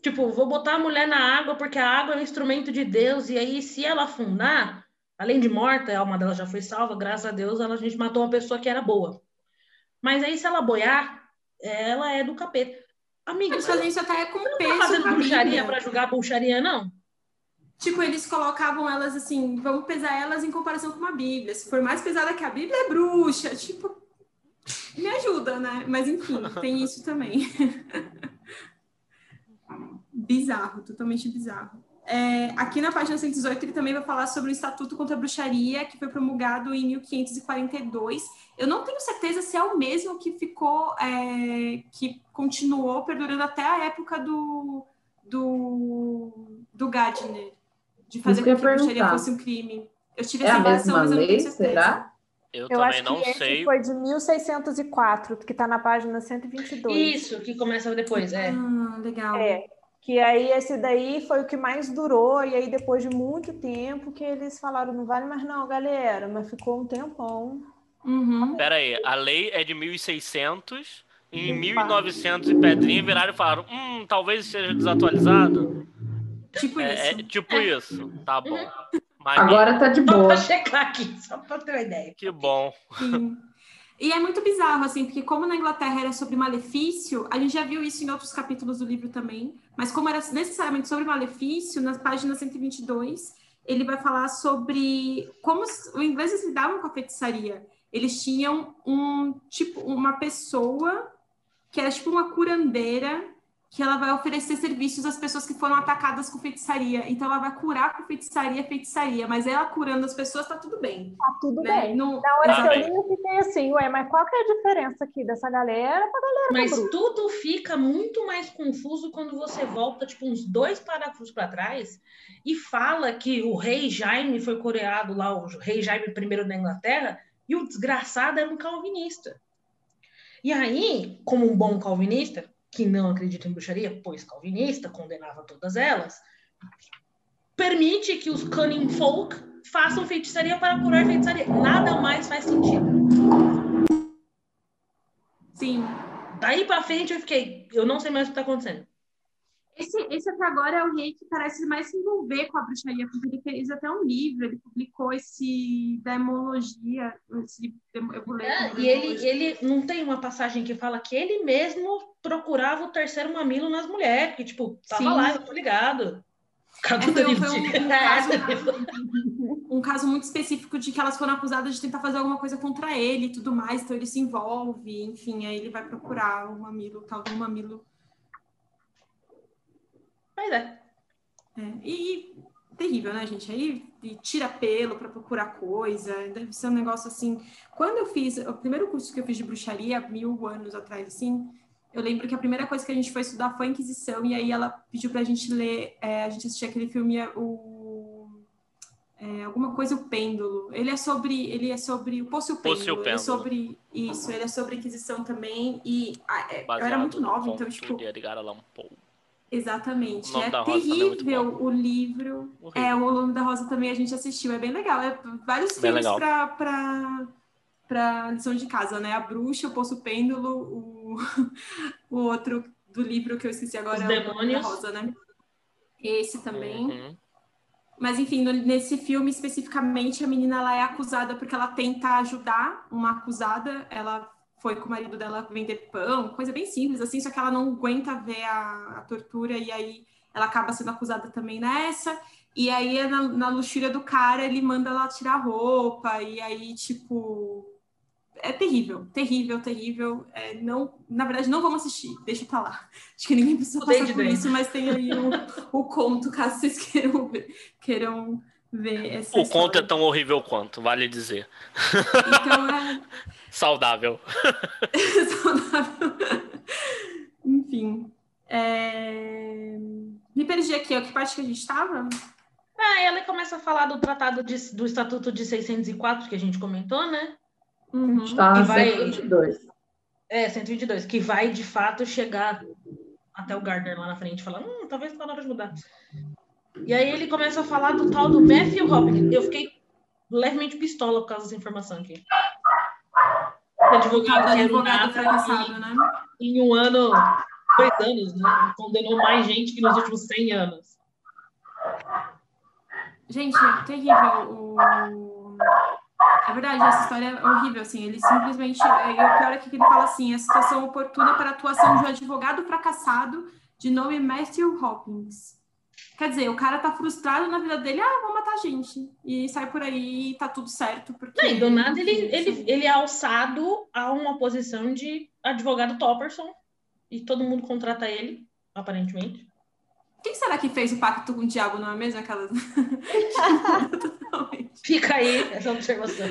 Tipo, vou botar a mulher na água porque a água é um instrumento de Deus, e aí, se ela afundar, além de morta, a alma dela já foi salva, graças a Deus, ela, a gente matou uma pessoa que era boa. Mas aí, se ela boiar, ela é do capeta. Amiga, você fazem isso até com não tá peso fazendo a bruxaria pra julgar bruxaria, não? Tipo, eles colocavam elas assim, vamos pesar elas em comparação com uma Bíblia. Se for mais pesada que a Bíblia, é bruxa. Tipo, me ajuda, né? Mas enfim, tem isso também. bizarro, totalmente bizarro. É, aqui na página 118 ele também vai falar sobre o Estatuto contra a Bruxaria, que foi promulgado em 1542. Eu não tenho certeza se é o mesmo que ficou, é, que continuou perdurando até a época do, do, do Gardner, de fazer com que bruxaria perguntar. fosse um crime. Eu tive É essa a impressão, mesma mas eu não tenho lei, certeza. será? Eu, Eu também acho não que sei. esse foi de 1604, que está na página 122. Isso, que começa depois, é. Ah, legal. É, que aí esse daí foi o que mais durou, e aí depois de muito tempo que eles falaram, não vale mais não, galera, mas ficou um tempão. Uhum. Pera aí, a lei é de 1600. Em 1900 e pedrinha viraram e falaram: Hum, talvez seja desatualizado. Tipo É, isso. é tipo isso. Tá bom. Mas Agora tá de boa. pra checar aqui, só pra ter uma ideia. que bom. Sim. E é muito bizarro, assim, porque como na Inglaterra era sobre malefício, a gente já viu isso em outros capítulos do livro também, mas como era necessariamente sobre malefício, na página 122, ele vai falar sobre como os os ingleses lidavam com a feitiçaria. Eles tinham um tipo, uma pessoa que era tipo uma curandeira que ela vai oferecer serviços às pessoas que foram atacadas com feitiçaria. Então ela vai curar com feitiçaria, feitiçaria, mas ela curando as pessoas tá tudo bem. Tá tudo né? bem. Não, Na hora que eu li, eu fiquei assim, ué, mas qual que é a diferença aqui dessa galera pra galera Mas tudo fica muito mais confuso quando você volta, tipo, uns dois parágrafos para trás e fala que o rei Jaime foi coreado lá, o rei Jaime I da Inglaterra, e o desgraçado era um calvinista. E aí, como um bom calvinista, que não acredita em bruxaria, pois calvinista, condenava todas elas, permite que os cunning folk façam feitiçaria para curar feitiçaria. Nada mais faz sentido. sim. Daí para frente eu fiquei, eu não sei mais o que está acontecendo. Esse, esse até agora é o rei que parece mais se envolver com a bruxaria, porque ele fez até um livro, ele publicou esse Demologia, esse, eu vou ler. É, e ele, ele não tem uma passagem que fala que ele mesmo procurava o terceiro mamilo nas mulheres, que tipo, tava Sim. lá, eu tô ligado. Cadu É, foi, foi um, um caso, um caso muito específico de que elas foram acusadas de tentar fazer alguma coisa contra ele e tudo mais, então ele se envolve, enfim, aí ele vai procurar o mamilo, o tal do mamilo. Mas é. É, e terrível, né, gente? Aí e tira pelo para procurar coisa, deve ser um negócio assim. Quando eu fiz o primeiro curso que eu fiz de bruxaria, mil anos atrás, assim, eu lembro que a primeira coisa que a gente foi estudar foi a Inquisição, e aí ela pediu pra gente ler, é, a gente assistir aquele filme, o. é, é, alguma coisa o pêndulo. Ele é sobre, ele é sobre o Poço e o Pêndulo. Poço e o Ele é Pêndulo. sobre isso, ele é sobre Inquisição também. E ah, é, eu era muito no nova, então, tipo, de Edgar Allan Poe. Exatamente. O É é terrível o livro. Horrível. É, o nome da Rosa também a gente assistiu, é bem legal. É vários Bem filmes legal. pra, pra, pra lição de casa, né? A Bruxa, o Poço Pêndulo, o, o outro do livro que eu esqueci agora Os é o nome da Demônios. Rosa, né? Esse também. Uhum. Mas enfim, no- nesse filme especificamente, a menina ela é acusada porque ela tenta ajudar uma acusada. Ela foi com o marido dela vender pão, coisa bem simples assim, só que ela não aguenta ver a, a tortura e aí ela acaba sendo acusada também nessa. E aí, na, na luxúria do cara, ele manda ela tirar roupa, e aí, tipo. É terrível, terrível, terrível. É, não, na verdade, não vamos assistir, deixa pra lá. Acho que ninguém precisa passar por isso, mas tem aí o, o conto, caso vocês queiram ver, queiram ver essa O conto é tão horrível quanto, vale dizer. Então é Saudável. saudável. Enfim. é, Me perdi aqui, ó. Que parte que a gente estava? Ah, ela começa a falar do tratado de- do Estatuto de 604 que a gente comentou, né? Uhum. Está E na vai- 122. É, 122, que vai de fato chegar até o Gardner lá na frente e falar, hum, talvez tá na hora de mudar. E aí ele começa a falar do tal do Matthew Hopkins. Eu fiquei levemente pistola por causa dessa informação aqui. Advogado, advogado fracassado, né? em um ano, dois anos, né? Condenou mais gente que nos últimos 100 anos. Gente, é terrível. O... É verdade, essa história é horrível, assim. Ele simplesmente. é, o pior é que ele fala assim: a situação oportuna para a atuação de um advogado fracassado de nome Matthew Hopkins. Quer dizer, o cara tá frustrado na vida dele, ah, vou matar a gente. E sai por aí e tá tudo certo. Porque, Não, e do nada ele, ele, ele é alçado a uma posição de advogado Topperson e todo mundo contrata ele, aparentemente. Quem será que fez o pacto com o diabo, não é mesmo? Aquelas. Fica aí essa observação.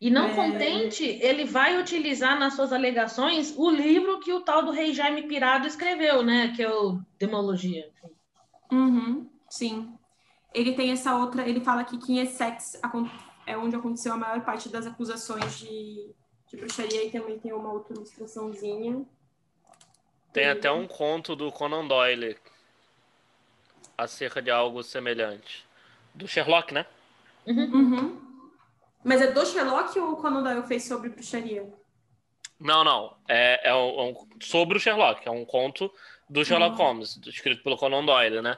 E não É. contente, ele vai utilizar nas suas alegações o livro que o tal do rei Jaime Pirado escreveu, né? Que é o Demologia. Uhum, sim. Ele tem essa outra. Ele fala aqui que em Essex acon- é onde aconteceu a maior parte das acusações de, de bruxaria e também tem uma outra ilustraçãozinha. Tem até um conto do Conan Doyle acerca de algo semelhante. Do Sherlock, né? Uhum. Uhum. Mas é do Sherlock ou o Conan Doyle fez sobre bruxaria? Não, não. É, é um, é um- sobre o Sherlock. É um conto do Sherlock Holmes, escrito pelo Conan Doyle, né?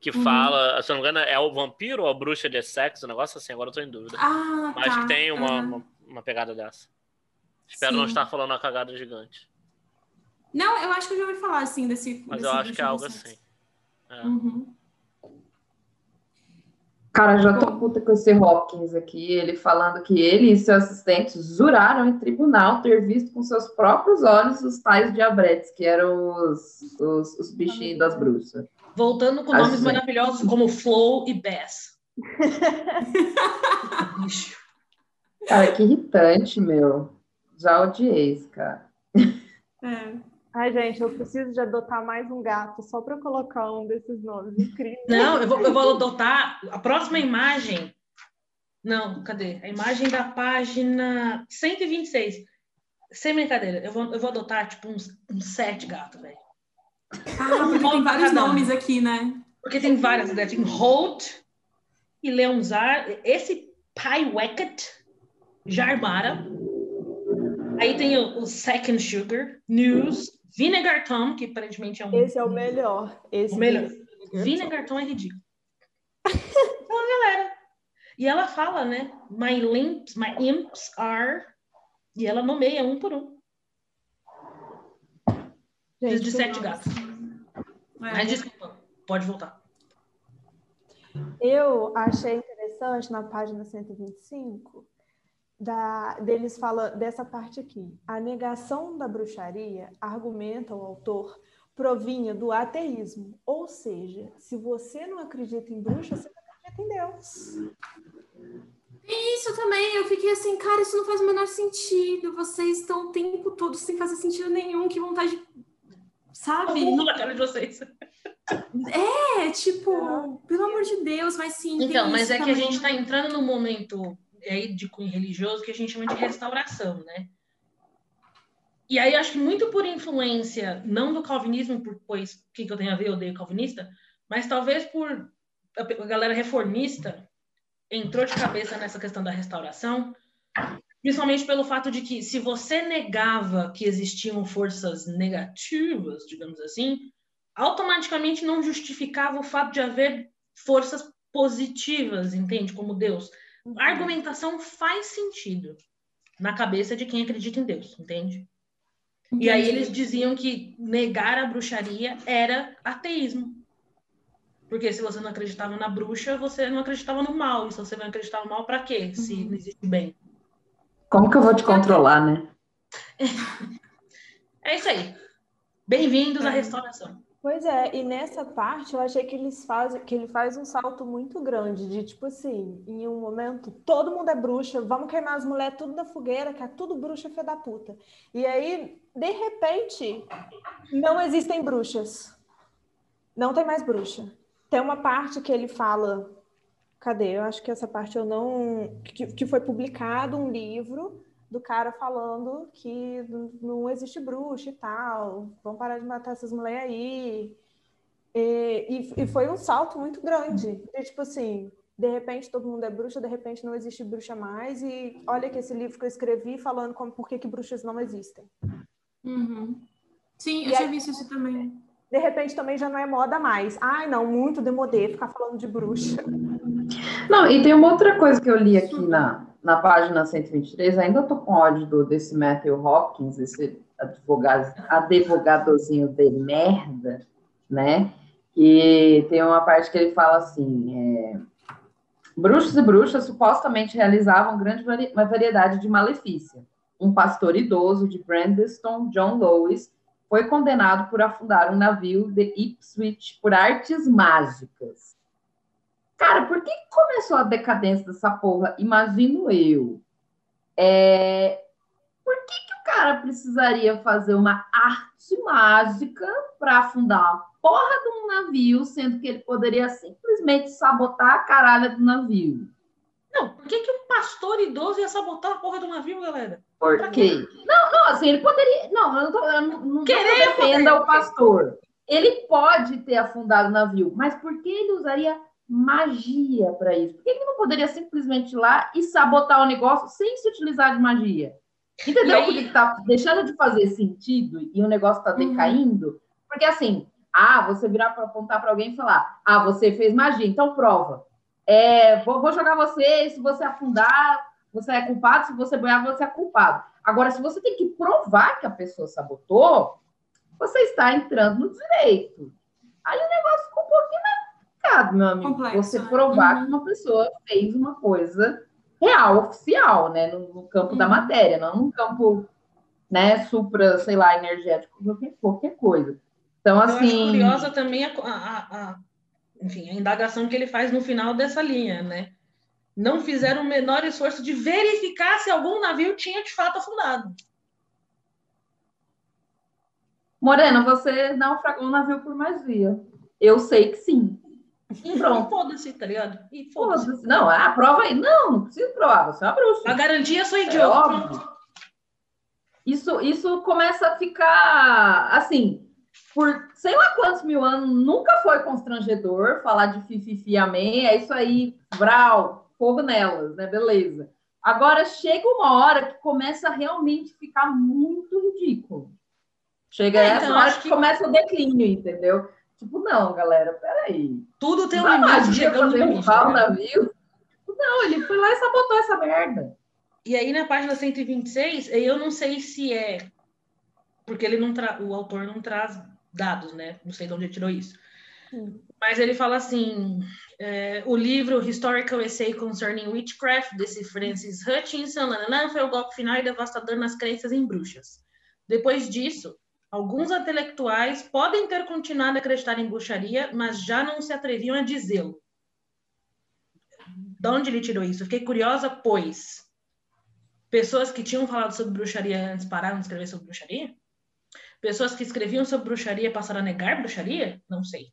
Que Uhum. fala, se não me engano, é o vampiro ou a bruxa de Essex, um negócio assim, agora eu tô em dúvida. Ah, Mas tá. que tem uma, Ah. uma, uma pegada dessa. Espero não Sim. estar falando uma cagada gigante. Não, eu acho que eu já ouvi falar assim desse. Mas desse eu acho que é algo assim. É. Uhum. Cara, já tô puta com esse Hopkins aqui, ele falando que ele e seus assistentes juraram em tribunal ter visto com seus próprios olhos os tais diabretes, que eram os, os, os bichinhos das bruxas. Voltando com nomes sim. maravilhosos como Flow e. Bicho. Cara, que irritante, meu. Já odiei esse cara. É. Ai, gente, eu preciso de adotar mais um gato só para colocar um desses nomes incríveis. Não, eu vou, eu vou adotar a próxima imagem. Não, cadê? A imagem da página 126. Sem brincadeira, eu vou, eu vou adotar tipo uns, uns sete gatos, velho. Ah, porque tem vários nomes aqui, né? Porque tem várias ideias. Tem Holt e Leonzar. Esse Pai Weckett, Jarmara. Aí tem o, o Second Sugar, News, Vinegar Tom, que aparentemente é um. Esse é o melhor. Esse O melhor. desse. Vinegar Tom é ridículo. Então, galera. E ela fala, né? My limps, my imps are. E ela nomeia um por um. Gente, de sete gatos. É. Mas desculpa, pode voltar. Eu achei interessante na página 125 da, deles fala dessa parte aqui. A negação da bruxaria, argumenta o autor, provinha do ateísmo. Ou seja, se você não acredita em bruxa, você não acredita em Deus. Isso também, eu fiquei assim, cara, isso não faz o menor sentido. Vocês estão o tempo todo sem fazer sentido nenhum, que vontade de sabe? Não... Na cara de vocês. É, tipo, pelo amor de Deus, mas sim. Então, mas é que a também. gente está entrando num momento aí de cunho religioso que a gente chama de restauração, né? E aí acho que muito por influência, não do calvinismo, pois o que, que eu tenho a ver, eu odeio calvinista, mas talvez por a galera reformista entrou de cabeça nessa questão da restauração, principalmente pelo fato de que se você negava que existiam forças negativas, digamos assim, automaticamente não justificava o fato de haver forças positivas, entende? Como Deus. A argumentação faz sentido na cabeça de quem acredita em Deus, entende? E aí eles diziam que negar a bruxaria era ateísmo. Porque se você não acreditava na bruxa, você não acreditava no mal. E se você não acreditava no mal, para quê? Se não existe bem. Como que eu vou te controlar, né? É isso aí. Bem-vindos à É. restauração. Pois é, e nessa parte eu achei que eles fazem, que ele faz um salto muito grande, de tipo assim, em um momento, todo mundo é bruxa, vamos queimar as mulheres tudo da fogueira, que é tudo bruxa filha da puta. E aí, de repente, não existem bruxas. Não tem mais bruxa. Tem uma parte que ele fala, cadê? Eu acho que essa parte eu não. Que, que foi publicado um livro do cara falando que não- existe bruxa e tal, vamos parar de matar essas mulheres aí. E, e, e foi um salto muito grande. De, tipo assim, de repente todo mundo é bruxa, de repente não existe bruxa mais, e olha que esse livro que eu escrevi falando como por que, que bruxas não existem. Uhum. Sim, eu E já aí- vi isso também. De repente também já não é moda mais. Ai, não, muito demodê ficar falando de bruxa. Não, e tem uma outra coisa que eu li aqui na, na página 123, ainda tô com ódio do, desse Matthew Hopkins, esse advogado, advogadozinho de merda, né? E tem uma parte que ele fala assim: é, bruxos e bruxas supostamente realizavam grande vari- variedade de malefícia. Um pastor idoso de Brandeston, John Lewis, foi condenado por afundar um navio de Ipswich por artes mágicas. Cara, por que começou a decadência dessa porra? Imagino eu. É, Por que, que o cara precisaria fazer uma arte mágica para afundar uma porra de um navio, sendo que ele poderia simplesmente sabotar a caralha do navio? Não, por que, que um pastor idoso ia sabotar a porra do navio, galera? Por quê? Não, não, assim, ele poderia. Não, eu não, tô, eu não, defenda o pastor. Ele pode ter afundado o navio, mas por que ele usaria magia para isso? Por que ele não poderia simplesmente ir lá e sabotar o negócio sem se utilizar de magia? Entendeu E aí- por que que tá deixando de fazer sentido e o negócio tá Uhum. decaindo? Porque assim, ah, você virar para apontar para alguém e falar, ah, você fez magia, então prova. É, vou, vou jogar você, e se você afundar, você é culpado, se você boiar, você é culpado. Agora, se você tem que provar que a pessoa sabotou, você está entrando no direito. Aí o negócio ficou um pouquinho mais complicado, meu amigo. Complexo, você né? provar Uhum. que uma pessoa fez uma coisa real, oficial, né? No, no campo da Uhum. matéria, não no campo, né, supra, sei lá, energético, qualquer, qualquer coisa. Então, Eu acho assim. curiosa também a, a- a- enfim, a indagação que ele faz no final dessa linha, né? Não fizeram o menor esforço de verificar se algum navio tinha de fato afundado. Morena, você naufragou um navio por magia. Eu sei que sim. Então, Pronto. foda-se, tá ligado? E foda-se. Foda-se. Não, ah, prova aí. Não, não precisa provar, você é uma bruxa. A garantia sou É idiota. óbvio. Pronto. Isso, isso começa a ficar assim, por sei lá quantos mil anos, nunca foi constrangedor falar de fififi amém, é isso aí, vral, fogo nelas, né? Beleza. Agora chega uma hora que começa a realmente ficar muito ridículo. Chega É, essa então, hora que... que- começa o declínio, entendeu? Tipo, não, galera, peraí. Tudo tem um Usar limite magia chegando no limite. o ligado? navio? Não, ele foi lá e sabotou essa merda. E aí na página 126, eu não sei se é porque ele não tra... o autor não traz dados, né? Não sei de onde ele tirou isso. Hum. Mas ele fala assim: é, o livro Historical Essay Concerning Witchcraft, desse Francis Hutchinson, nananã, foi o golpe final e devastador nas crenças em bruxas. Depois disso, alguns intelectuais podem ter continuado a acreditar em bruxaria, mas já não se atreviam a dizê-lo. De onde ele tirou isso? Fiquei curiosa, pois pessoas que tinham falado sobre bruxaria antes pararam de escrever sobre bruxaria? pessoas que escreviam sobre bruxaria passaram a negar bruxaria? Não sei.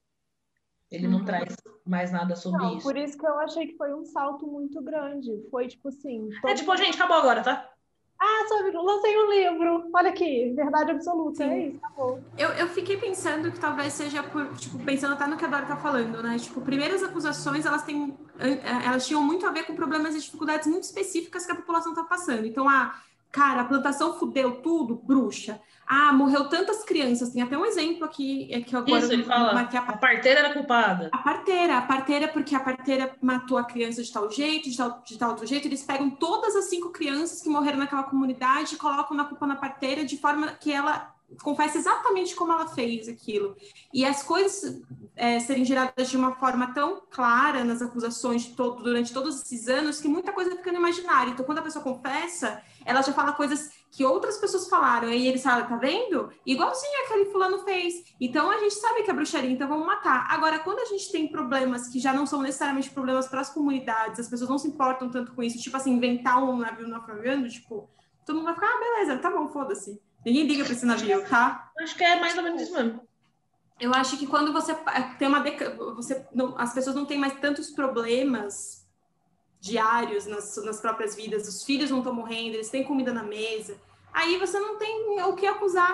Ele não Uhum. traz mais nada sobre Não, isso. por isso que eu achei que foi um salto muito grande. Foi tipo assim. É todo tipo, gente, acabou agora, tá? Ah, sabe, lancei um livro. Olha aqui, verdade absoluta. Sim. É isso, acabou. Eu, eu fiquei pensando que talvez seja por, tipo, pensando até no que a Dora tá falando, né? Tipo, primeiras acusações, elas têm, eh, elas tinham muito a ver com problemas e dificuldades muito específicas que a população tá passando. Então, ah, cara, a plantação fudeu tudo, bruxa. Ah, morreu tantas crianças. Tem até um exemplo aqui, é que agora Isso, ele fala. marquei a A parteira era culpada. a parteira, a parteira, porque a parteira matou a criança de tal jeito, de tal, de tal outro jeito, eles pegam todas as cinco crianças que morreram naquela comunidade e colocam na culpa na parteira de forma que ela confessa exatamente como ela fez aquilo. E as coisas é, serem geradas de uma forma tão clara nas acusações de todo, durante todos esses anos que muita coisa fica no imaginário. Então, quando a pessoa confessa, ela já fala coisas que outras pessoas falaram, aí eles falam, tá vendo? Igualzinho aquele fulano fez. Então a gente sabe que é bruxaria, então vamos matar. Agora, quando a gente tem problemas que já não são necessariamente problemas para as comunidades, as pessoas não se importam tanto com isso, tipo assim, inventar um navio naufragando, tipo, todo mundo vai ficar, ah, beleza, tá bom, foda-se. Ninguém liga para esse navio, tá? Acho que é mais ou menos isso mesmo. Eu acho que quando você tem uma deca... você não... as pessoas não têm mais tantos problemas diários nas, nas próprias vidas, os filhos não estão morrendo, eles têm comida na mesa. Aí você não tem o que acusar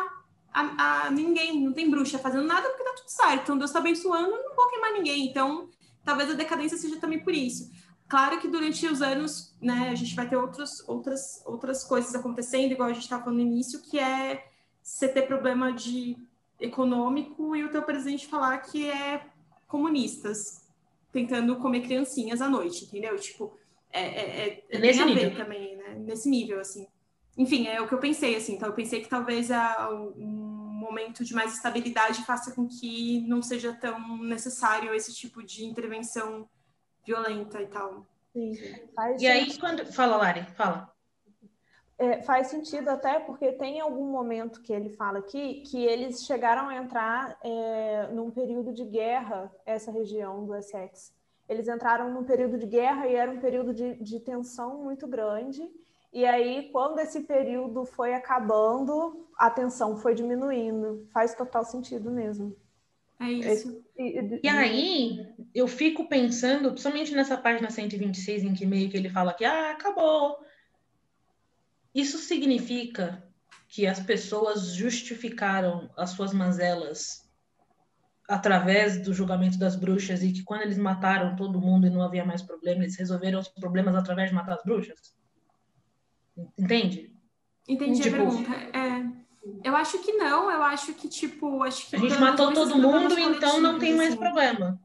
a, a ninguém, não tem bruxa fazendo nada porque tá tudo certo. Então Deus tá abençoando, não vou queimar ninguém. Então, talvez a decadência seja também por isso. Claro que durante os anos, né, a gente vai ter outros, outras, outras coisas acontecendo, igual a gente estava falando no início, que é você ter problema de econômico e o teu presidente falar que é comunistas tentando comer criancinhas à noite, entendeu? Tipo, é, é, é, É nesse tem a ver nível. também, né? Nesse nível, assim. Enfim, é o que eu pensei, assim. Então, eu pensei que talvez a, um momento de mais estabilidade faça com que não seja tão necessário esse tipo de intervenção violenta e tal. Sim. Faz E aí, quando. Fala, Lari, fala. É, faz sentido até porque tem algum momento que ele fala aqui que eles chegaram a entrar é, num período de guerra, essa região do Essex. Eles entraram num período de guerra e era um período de, de tensão muito grande. E aí, quando esse período foi acabando, a tensão foi diminuindo. Faz total sentido mesmo. É isso. E, aí, eu fico pensando, principalmente nessa página 126, em que meio que ele fala que, ah, acabou. Isso significa que as pessoas justificaram as suas mazelas através do julgamento das bruxas e que quando eles mataram todo mundo e não havia mais problema, eles resolveram os problemas através de matar as bruxas? Entende? Entendi Tipo- a pergunta. É, eu acho que não, eu acho que, tipo, acho que. A gente matou todo problemas mundo, então não tem mais assim. problema.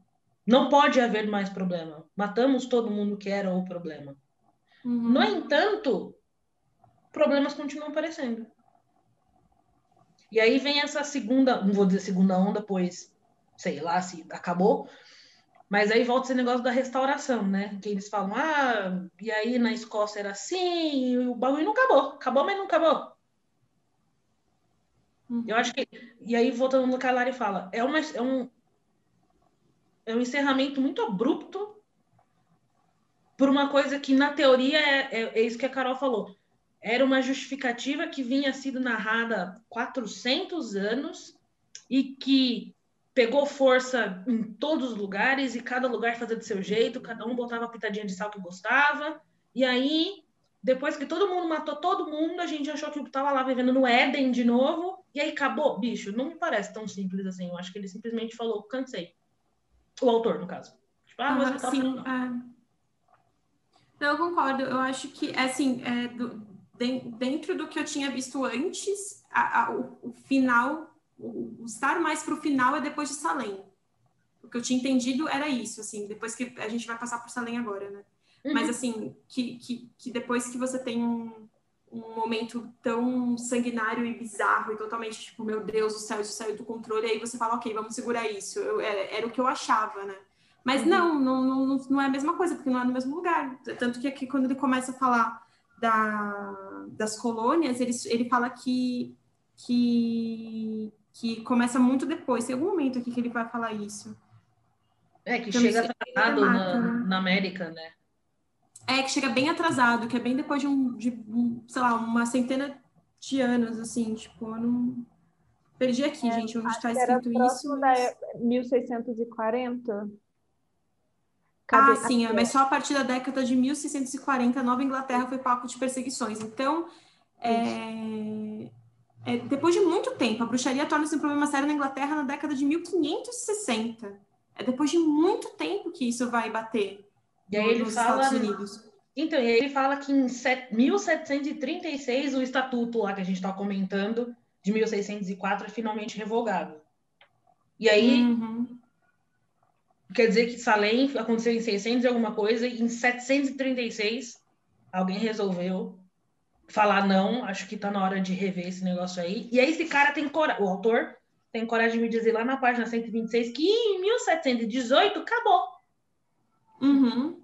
Não pode haver mais problema. Matamos todo mundo que era o problema. Uhum. No entanto, problemas continuam aparecendo. E aí vem essa segunda, não vou dizer segunda onda, pois sei lá se acabou, mas aí volta esse negócio da restauração, né? Que eles falam, ah, e aí na Escócia era assim, e o bagulho não acabou. Acabou, mas não acabou. Uhum. Eu acho que. E aí, voltando no que a fala, é, uma, é, um, é um encerramento muito abrupto por uma coisa que, na teoria, é, é, é isso que a Carol falou. Era uma justificativa que vinha sido narrada há 400 anos e que pegou força em todos os lugares e cada lugar fazia do seu jeito, cada um botava a pitadinha de sal que gostava. E aí, depois que todo mundo matou todo mundo, a gente achou que estava lá vivendo no Éden de novo, e aí acabou. Bicho, não me parece tão simples assim. Eu acho que ele simplesmente falou, cansei. O autor, no caso. Tipo, ah, mas tá sim, é. Não, eu concordo. Eu acho que, assim, é, do- den- dentro do que eu tinha visto antes, a- a- o, o final, o, o estar mais pro final é depois de Salem. O que eu tinha entendido era isso, assim, depois que a gente vai passar por Salem agora, né? Uhum. Mas, assim, que, que, que depois que você tem um, um momento tão sanguinário e bizarro e totalmente, tipo, meu Deus, o céu, isso saiu do controle, aí você fala, ok, vamos segurar isso. Eu- era, era o que eu achava, né? Mas Uhum. não, não, não, não é a mesma coisa, porque não é no mesmo lugar. Tanto que aqui, quando ele começa a falar da, das colônias, ele, ele fala que, que, que começa muito depois. Tem algum momento aqui que ele vai falar isso. É, que Eu chega atrasado na, né? na América, né? É, que chega bem atrasado, que é bem depois de um, de, um, sei lá, uma centena de anos, assim, tipo, eu não, Perdi aqui, É, gente, onde está escrito isso. próximo da mas- 1640. Ah, Cadê? sim, é, mas só a partir da década de 1640, a Nova Inglaterra foi palco de perseguições. Então, é, é, depois de muito tempo, a bruxaria torna-se um problema sério na Inglaterra na década de 1560. É depois de muito tempo que isso vai bater E aí ele nos fala. Estados Unidos. Então, e aí ele fala que em set- 1736 o estatuto lá que a gente está comentando, de 1604, é finalmente revogado. E aí, Uhum. quer dizer que Salem aconteceu em 600 e alguma coisa, e em 736 alguém resolveu falar não, acho que está na hora de rever esse negócio aí. E aí esse cara tem coragem, o autor tem coragem de me dizer lá na página 126 que em 1718 acabou. Uhum.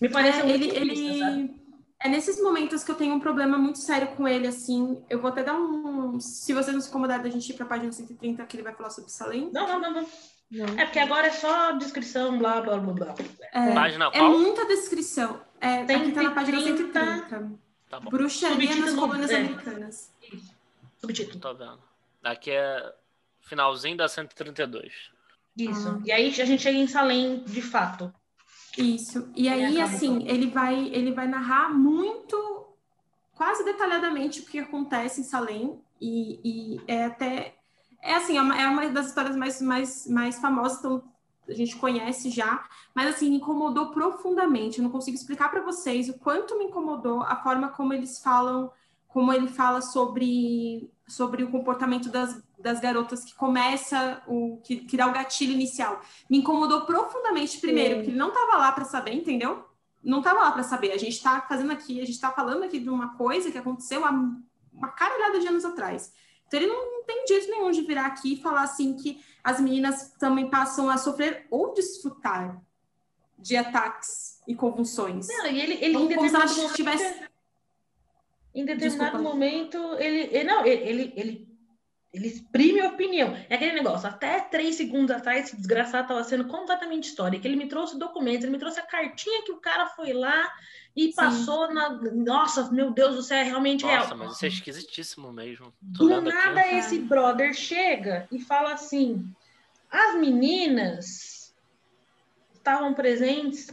Me pareceu É, muito ele, sabe? ele... É nesses momentos que eu tenho um problema muito sério com ele, assim. Eu vou até dar um. Se vocês não se incomodarem da gente ir para a página 130, que ele vai falar sobre Salem. Não, não, não, não. Não. É porque agora é só descrição, blá, blá, blá, blá. É, Página é qual? muita descrição. É, aqui tá na página 130. 130. Tá bom, Bruxaria nas colônias é. americanas. Subtítulo. tô vendo. Aqui é finalzinho da 132. Isso. Ah. E aí a gente chega em Salem, de fato. Isso. E aí, acaba assim, ele vai, ele vai narrar muito, quase detalhadamente o que acontece em Salem. E, e é até. É assim, é uma, é uma das histórias mais, mais, mais famosas, então a gente conhece já. Mas, assim, me incomodou profundamente. Eu não consigo explicar para vocês o quanto me incomodou a forma como eles falam, como ele fala sobre, sobre o comportamento das, das garotas que começa, o que, que dá o gatilho inicial me incomodou profundamente primeiro, Sim. porque ele não estava lá para saber, entendeu? Não estava lá para saber. A gente está fazendo aqui, a gente está falando aqui de uma coisa que aconteceu há uma caralhada de anos atrás. Então ele não, não tem jeito nenhum de virar aqui e falar assim que as meninas também passam a sofrer ou desfrutar de ataques e convulsões. Não, e ele, ele em Então, ela determinado momento, tivesse. em determinado Desculpa. momento, ele, ele não, ele, ele, ele, ele exprime a opinião. É aquele negócio, até três segundos atrás, esse desgraçado estava sendo completamente histórico. Ele me trouxe documentos, ele me trouxe a cartinha que o cara foi lá e passou na. Nossa, meu Deus do céu, é realmente Nossa, real. mas isso é esquisitíssimo mesmo. Tô Do nada aqui. esse brother chega e fala assim: as meninas estavam presentes.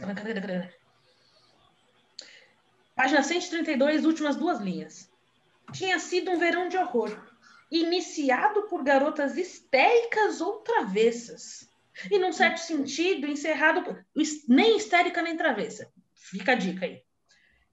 Página 132, últimas duas linhas. Tinha sido um verão de horror, iniciado por garotas histéricas ou travessas. E, num certo sentido, encerrado por. Nem histérica nem travessa. Fica a dica aí.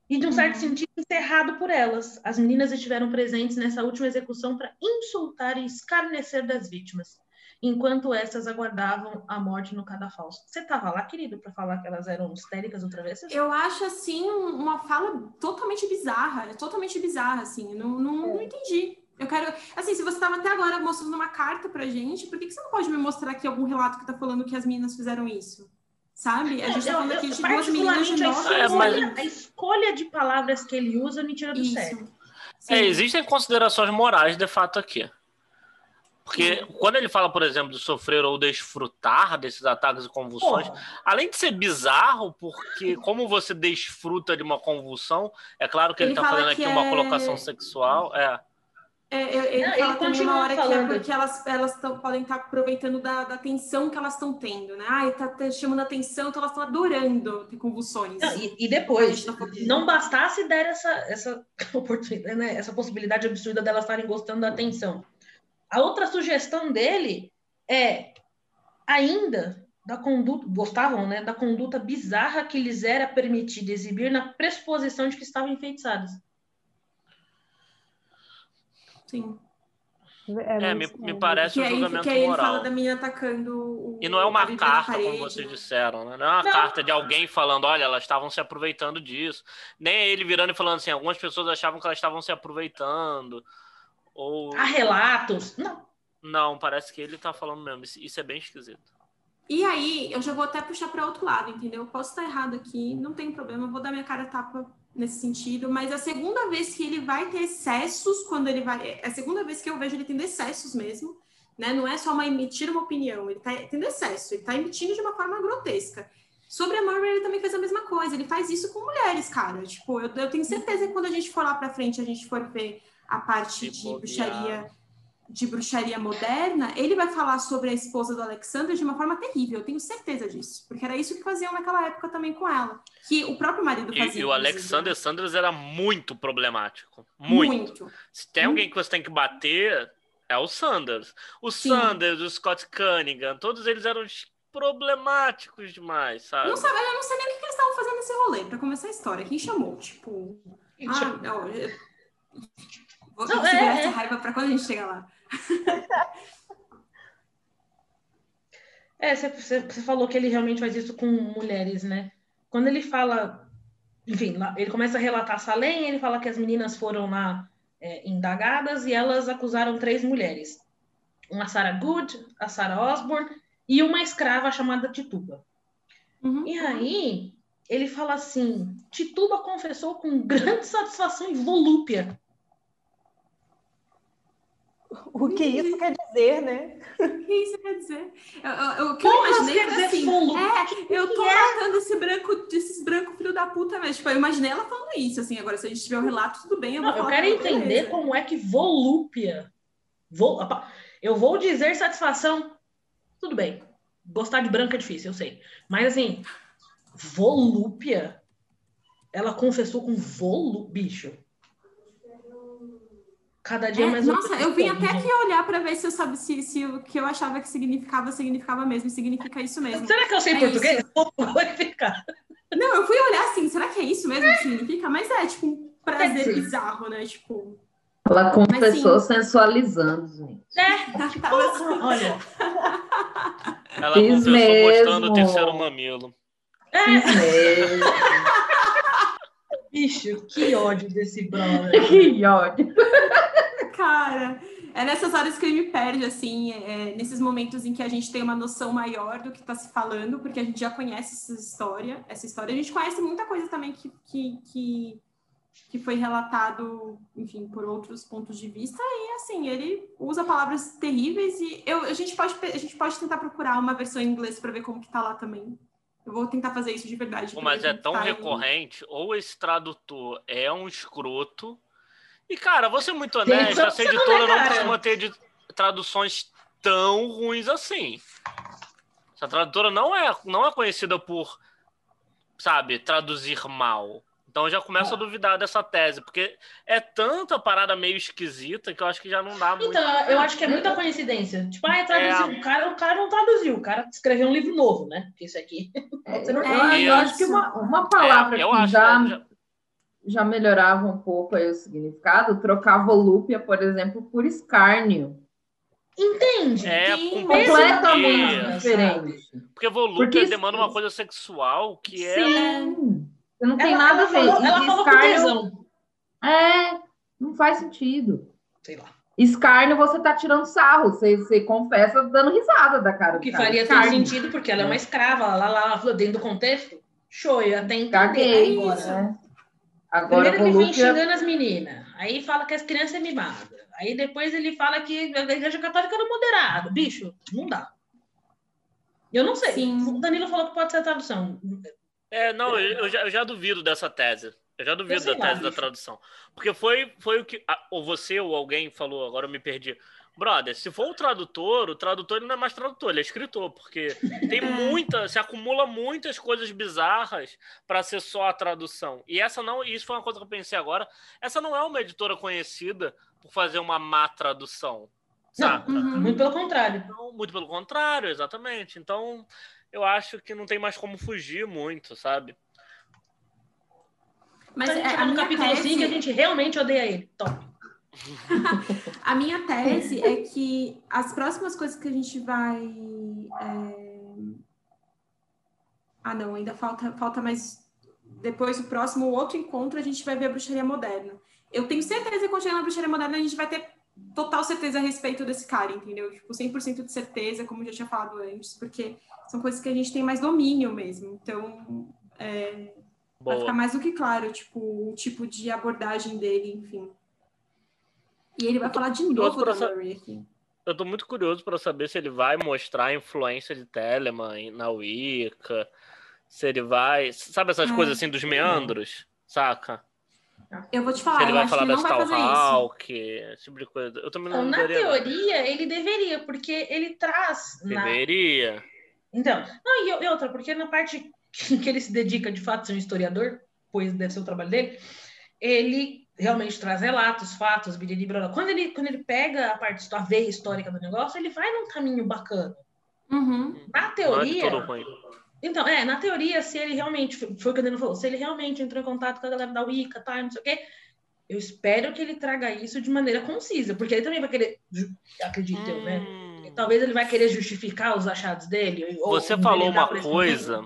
E, de um certo sentido, encerrado por elas. As meninas estiveram presentes nessa última execução para insultar e escarnecer das vítimas, enquanto essas aguardavam a morte no cadafalso. Você estava lá, querido, para falar que elas eram histéricas ou travessas? Eu acho, assim, uma fala totalmente bizarra. É totalmente bizarra, assim. Não, não, não entendi. Eu quero. Assim, se você estava até agora mostrando uma carta pra gente, por que, que você não pode me mostrar aqui algum relato que tá falando que as meninas fizeram isso? Sabe? A gente tá falando eu- aqui de duas meninas de particularmente, a É, escolha, a escolha de palavras que ele usa me tira do sério. Isso. É, Sim. existem considerações morais de fato aqui. Porque quando ele fala, por exemplo, de sofrer ou desfrutar desses ataques e convulsões, Porra, além de ser bizarro, porque como você desfruta de uma convulsão, é claro que ele, Ele está fala fazendo aqui que uma é- colocação sexual. É. É, eu- ele Não, fala ele também continua uma hora que é falando. porque elas, elas tão- podem estar aproveitando da, da tensão que elas estão tendo, né? Ai, tá, tá chamando atenção, então elas estão adorando ter convulsões. Não, e, e depois, tá falando. não bastasse dar essa, essa oportunidade, né, essa possibilidade absurda delas estarem gostando da atenção. A outra sugestão dele é ainda da conduta, gostavam, né, da conduta bizarra que lhes era permitido exibir na pressuposição de que estavam enfeitiçadas. Sim. É, me, me parece Que um aí, julgamento que aí ele moral. fala da menina atacando o. E não é uma carta, como parede, vocês né? disseram, né? Não é uma Não. carta de alguém falando, olha, elas estavam se aproveitando disso. Nem é ele virando e falando assim, algumas pessoas achavam que elas estavam se aproveitando. Ou. Há relatos. Não. Não, parece que ele tá falando mesmo. Isso- é bem esquisito. E aí, eu já vou até puxar para outro lado, entendeu? Eu posso estar errado aqui, não tem problema, eu vou dar minha cara a tapa nesse sentido, mas a segunda vez que ele vai ter excessos, quando ele vai. É a segunda vez que eu vejo ele tendo excessos mesmo, né? Não é só uma emitir uma opinião, ele tá tendo excesso, ele tá emitindo de uma forma grotesca. Sobre a Murray, ele também faz a mesma coisa, ele faz isso com mulheres, cara. Tipo, eu, eu tenho certeza que quando a gente for lá pra frente, a gente for ver a parte de bruxaria de bruxaria moderna, ele vai falar sobre a esposa do Alexander de uma forma terrível, eu tenho certeza disso. Porque era isso que faziam naquela época também com ela. Que o próprio marido fazia. E, e o Alexander? Sanders era muito problemático. Muito. muito. Se tem alguém que você tem que bater, é o Sanders. O Sim. Sanders, o Scott Cunningham, todos eles eram problemáticos demais, sabe? Não sabe, eu não sei nem o que eles estavam fazendo nesse rolê, pra começar a história. Quem chamou? Tipo. Quem ah, chamou? não. Vou não, segurar é, essa é. raiva pra quando a gente chegar lá. É, você, você falou que ele realmente faz isso com mulheres, né? Quando ele fala, enfim, ele começa a relatar Salem, ele fala que as meninas foram lá é, indagadas e elas acusaram três mulheres. Uma Sarah Good, a Sarah Osborne e uma escrava chamada Tituba. Uhum. E aí, ele fala assim: Tituba confessou com grande satisfação e volúpia o que isso quer dizer, né? O que isso quer dizer? Eu, eu, o que eu imaginei é assim, é, eu tô é? matando esse branco, esses brancos filho da puta mesmo. Tipo, eu imaginei ela falando isso, assim, agora se a gente tiver o um relato, tudo bem, eu vou Não, Eu quero entender beleza. como é que volúpia, vou, eu vou dizer satisfação, tudo bem, gostar de branco é difícil, eu sei, mas assim, volúpia, ela confessou com volu, bicho, Cada dia é, mais Nossa, eu vim até aqui olhar para ver se eu sabia se, se o que eu achava que significava, significava mesmo, significa isso mesmo. Será que eu sei é português? Vou verificar. Não, eu fui olhar assim, será que é isso mesmo que significa? Mas é, tipo, um prazer é bizarro, né? Tipo. Ela confessou Mas, sensualizando, gente. É, tipo, olha. Ela Fiz confessou mesmo. mostrando o terceiro mamilo. É. Fiz mesmo. Bicho, que ódio desse brother. que ódio. Cara, é nessas horas que ele me perde, assim, é, nesses momentos em que a gente tem uma noção maior do que está se falando, porque a gente já conhece essa história, essa história. A gente conhece muita coisa também que, que, que, que foi relatado, enfim, por outros pontos de vista, e assim, ele usa palavras terríveis e eu, a, gente pode, a gente pode tentar procurar uma versão em inglês para ver como que tá lá também. Eu vou tentar fazer isso de verdade. Mas é tão recorrente, ou esse tradutor é um escroto. E, cara, vou ser muito honesto, essa editora não costuma ter de traduções tão ruins assim. Essa tradutora não é, não é conhecida por, sabe, traduzir mal. Então eu já começo a duvidar dessa tese, porque é tanta parada meio esquisita que eu acho que já não dá muito. Então, eu acho que é muita coincidência. Tipo, ah, traduziu. É... O, cara, o cara não traduziu, o cara escreveu um livro novo, né? Porque isso aqui. É, não... é, eu acho que uma, uma palavra é, que já, já, já melhorava um pouco aí o significado, trocar volúpia, por exemplo, por escárnio. Entende? É completamente porque, diferente. Porque volúpia porque, demanda uma coisa sexual que é. Você não tem nada a ver. Falou, ela falou com tesão. É, não faz sentido. Sei lá. Escárnio, você tá tirando sarro, você, você confessa dando risada da cara. O que faria todo sentido, porque ela é uma escrava, lá, lá, lá dentro do contexto. Show, eu até entendi agora. É. Agora, Primeiro ele vem xingando as meninas, aí fala que as crianças é mimada. Aí depois ele fala que a igreja católica era moderada. Bicho, não dá. Eu não sei. Sim. O Danilo falou que pode ser tradução. É, não, eu já, eu já duvido dessa tese. Eu já duvido da tese lá, da tradução. Porque foi, foi o que. Ou você ou alguém falou, agora eu me perdi. Brother, se for o tradutor, o tradutor não é mais tradutor, ele é escritor, porque tem muita, se acumula muitas coisas bizarras para ser só a tradução. E essa não, isso foi uma coisa que eu pensei agora, essa não é uma editora conhecida por fazer uma má tradução. Não, uhum. muito pelo contrário. Então, muito pelo contrário, exatamente. Então, eu acho que não tem mais como fugir muito, sabe? Mas então, a gente é, no capítulo tese... 5 a gente realmente odeia ele. Top. a minha tese é que as próximas coisas que a gente vai. É... Ah, não, ainda falta, falta mais. Depois, o próximo, outro encontro, a gente vai ver a bruxaria moderna. Eu tenho certeza que quando chegar na bruxaria moderna, a gente vai ter total certeza a respeito desse cara, entendeu? Tipo, 100% de certeza, como eu já tinha falado antes, porque são coisas que a gente tem mais domínio mesmo. Então, é, vai ficar mais do que claro, tipo, o tipo de abordagem dele, enfim. E ele vai falar de novo da Murray aqui. Eu tô muito curioso para saber se ele vai mostrar a influência de Telemann na Wicca, se ele vai... Sabe essas é. coisas assim dos meandros, saca? Eu vou te falar, Se ele eu vai acho falar que ele da não vai fazer isso. Starhawk, esse tipo de coisa. Eu também não Então, na não. teoria, ele deveria, porque ele traz. na- Deveria. Então, não, e, e outra, porque na parte que ele se dedica de fato a ser um historiador, pois deve ser o trabalho dele, ele realmente traz relatos, fatos, blá, blá. Quando ele, quando ele pega a parte, a veia histórica do negócio, ele vai num caminho bacana. Uhum. Na Não é Então, é, na teoria, se ele realmente, foi o que o Daniel falou, se ele realmente entrou em contato com a galera da Wicca, tá, não sei o quê, eu espero que ele traga isso de maneira concisa, porque ele também vai querer, acredito eu, né? Hum. Talvez ele vai querer justificar os achados dele. ou Você falou uma coisa.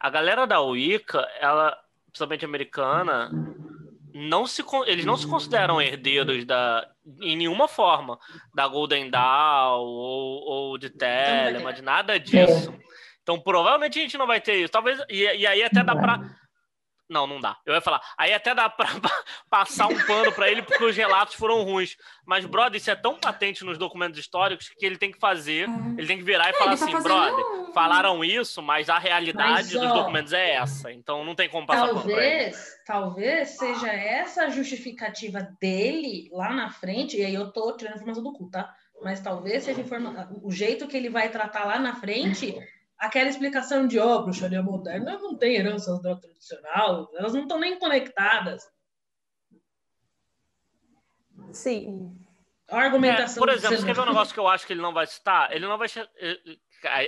A galera da Wicca, ela, principalmente americana, não se, eles não se consideram herdeiros da, em nenhuma forma da Golden Dawn ou, ou de Telema, de nada disso. Então, provavelmente a gente não vai ter isso. Talvez. E, e aí até dá pra. Não, não dá. Eu ia falar. Aí até dá pra passar um pano pra ele porque os relatos foram ruins. Mas, brother, isso é tão patente nos documentos históricos que ele tem que fazer. Ele tem que virar e falar ele tá assim, fazendo brother, um- falaram isso, mas a realidade Mas, dos ó, documentos é essa. Então não tem como passar. Talvez, talvez seja essa a justificativa dele lá na frente, e aí eu tô tirando informação do cu, tá? Mas talvez seja informa... o jeito que ele vai tratar lá na frente, aquela explicação de, ó, bruxaria moderna não tem herança da tradicional, elas não estão nem conectadas. Sim. A É, argumentação por do exemplo, você quer ver um negócio que eu acho que ele não vai citar? Ele não vai.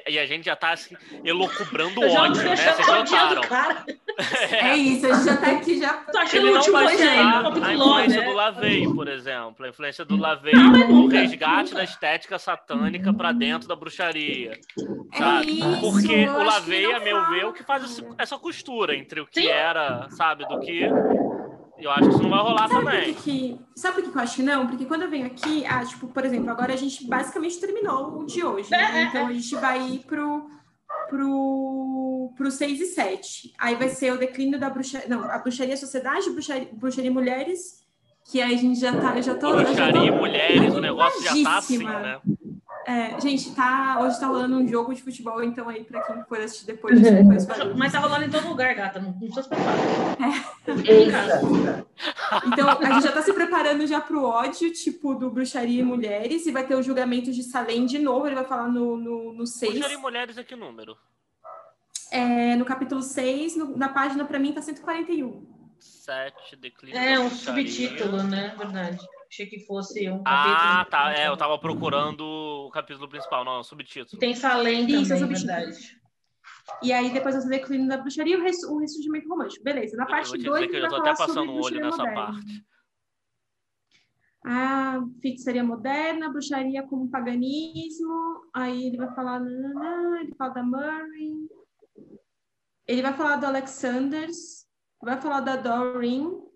E a gente já tá assim, elocubrando já, ódio, né? já Vocês notaram. o cara. É isso, a gente já tá aqui já. Tô achando Ele o não último a influência né? do Lavey, por exemplo. A influência do no nunca, resgate nunca. da estética satânica pra dentro da bruxaria. É sabe? isso, Porque o não a meu fala. ver, é o que faz essa costura entre o que Sim. era, sabe, do que. Eu acho que isso não vai rolar Sabe também. que, que- sabe por que eu acho que não? Porque quando eu venho aqui, ah, tipo, por exemplo, agora a gente basicamente terminou o de hoje. né? É, é, Então a gente vai ir pro, pro, pro 6 e 7. Aí vai ser o declínio da bruxaria. Não, a bruxaria sociedade, bruxaria, bruxaria mulheres, que aí a gente já tá. Eu já tô. eu já tô- Bruxaria mulheres, o negócio já tá assim, né? É, gente, tá, hoje tá rolando um jogo de futebol, então aí pra quem for assistir depois, depois vai. Mas tá rolando em todo lugar, gata. Não, não precisa se preocupar. Eita. Então, a gente já tá se preparando já pro ódio, tipo, do Bruxaria e Mulheres, e vai ter o julgamento de Salem de novo, ele vai falar no, no, no 6. Bruxaria e mulheres é que número? É, no capítulo 6, no- na página, pra mim, tá 141. 7, declínio É um subtítulo, né? Verdade. Achei que fosse um Ah, capítulo. tá. É, eu tava procurando o capítulo principal, não, é um subtítulo. Tem Salem Isso, é também, subtítulo. verdade. E aí, depois o declínio da bruxaria e o, res- o ressurgimento romântico. Beleza, na Eu parte vou te 2, dizer que ele eu vai tô falar até passando sobre um olho nessa moderna. parte. A feitiçaria moderna, bruxaria como paganismo. Aí ele vai falar, nananã, ele fala da Murray. Ele vai falar do Alexanders, vai falar da Doreen.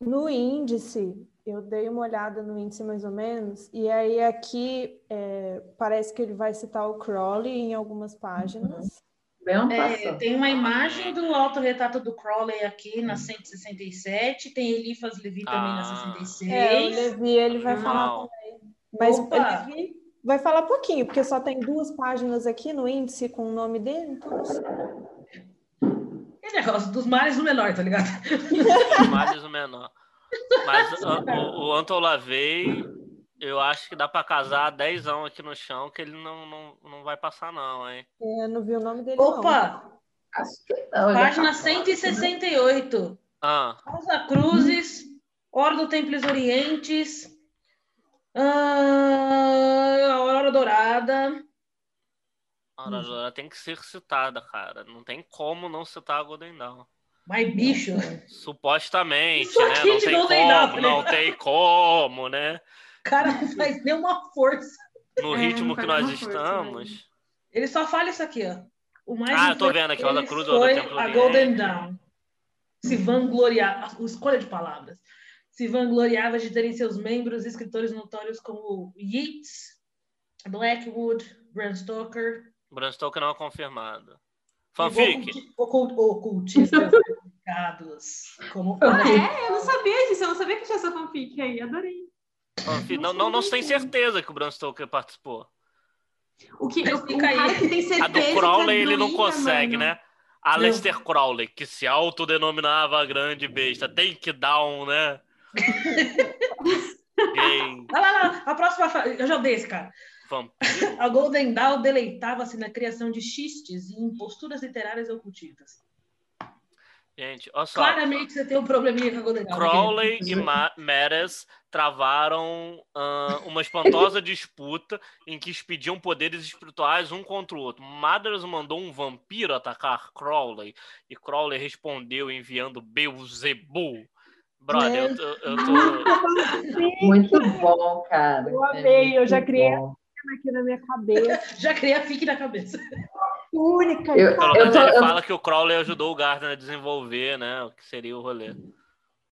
No índice, eu dei uma olhada no índice mais ou menos, e aí aqui é, parece que ele vai citar o Crowley em algumas páginas. Bem uma É, tem uma imagem do autorretrato do Crowley aqui na 167, tem Elifas Levi também na Ah. 66. É, o Levi ele vai falar Não. também. Mas Opa! o Levi vai falar pouquinho, porque só tem duas páginas aqui no índice com o nome dele, então não sei. É negócio dos mares no menor, tá ligado? Mais o menor. Mas o, o, o Anton Lavey, eu acho que dá pra casar 10 anos aqui no chão, que ele não, não, não vai passar, não, hein? Eu não vi o nome dele, não. Opa! Acho que não. ele Página tá- 168. Ah, Rosa Cruzes, Ordo Templis Orientes, ah, Aurora Dourada. A Aurora Dourada tem que ser citada, cara. Não tem como não citar a Golden Dawn. Mas, bicho, Supostamente, né? aqui Não tem Golden Dawn, como, tá não ligado? tem como, né? o cara não faz nenhuma força. No É, ritmo não que nós nenhuma força, estamos. Ele só fala isso aqui, ó. O mais Ah, eu tô vendo aqui, deles Cruz, Templo a. Golden Dawn. Se vangloriar, a escolha de palavras. Se vangloriava de terem seus membros escritores notórios como Yeats, Blackwood, Bram Stoker, Bram Stoker não é confirmado. Fanfic. oculti- ocult- ocultistas certificados como Ah, é? Eu não sabia disso, eu não sabia que tinha essa fanfic aí, adorei. Fanfic. Não, não, não se tem certeza que o Bram Stoker participou. O que o, o cara que tem certeza A do Crowley é ele não consegue, mano. né? Aleister Crowley, que se autodenominava grande besta, tem que dar um, né? Gay, Lá, lá, lá, a próxima. Eu já odeio esse cara. Vampiro. A Golden Dawn deleitava-se na criação de xistes e imposturas literárias e ocultistas. Gente, olha só. Claramente você tem um probleminha com a Golden Dawn. Crowley e Ma Meres travaram ah, uma espantosa disputa em que expediam poderes espirituais um contra o outro. Mathers mandou um vampiro atacar Crowley e Crowley respondeu enviando Beelzebub. Brother, eu tô, eu tô- Muito bom, cara. Eu É amei, eu muito já criei bom. Aqui na minha cabeça. Já criei a fique na cabeça. Única. Eu- eu menos tô- ele eu- fala que o Crowley ajudou o Gardner a desenvolver, né? O que seria o rolê.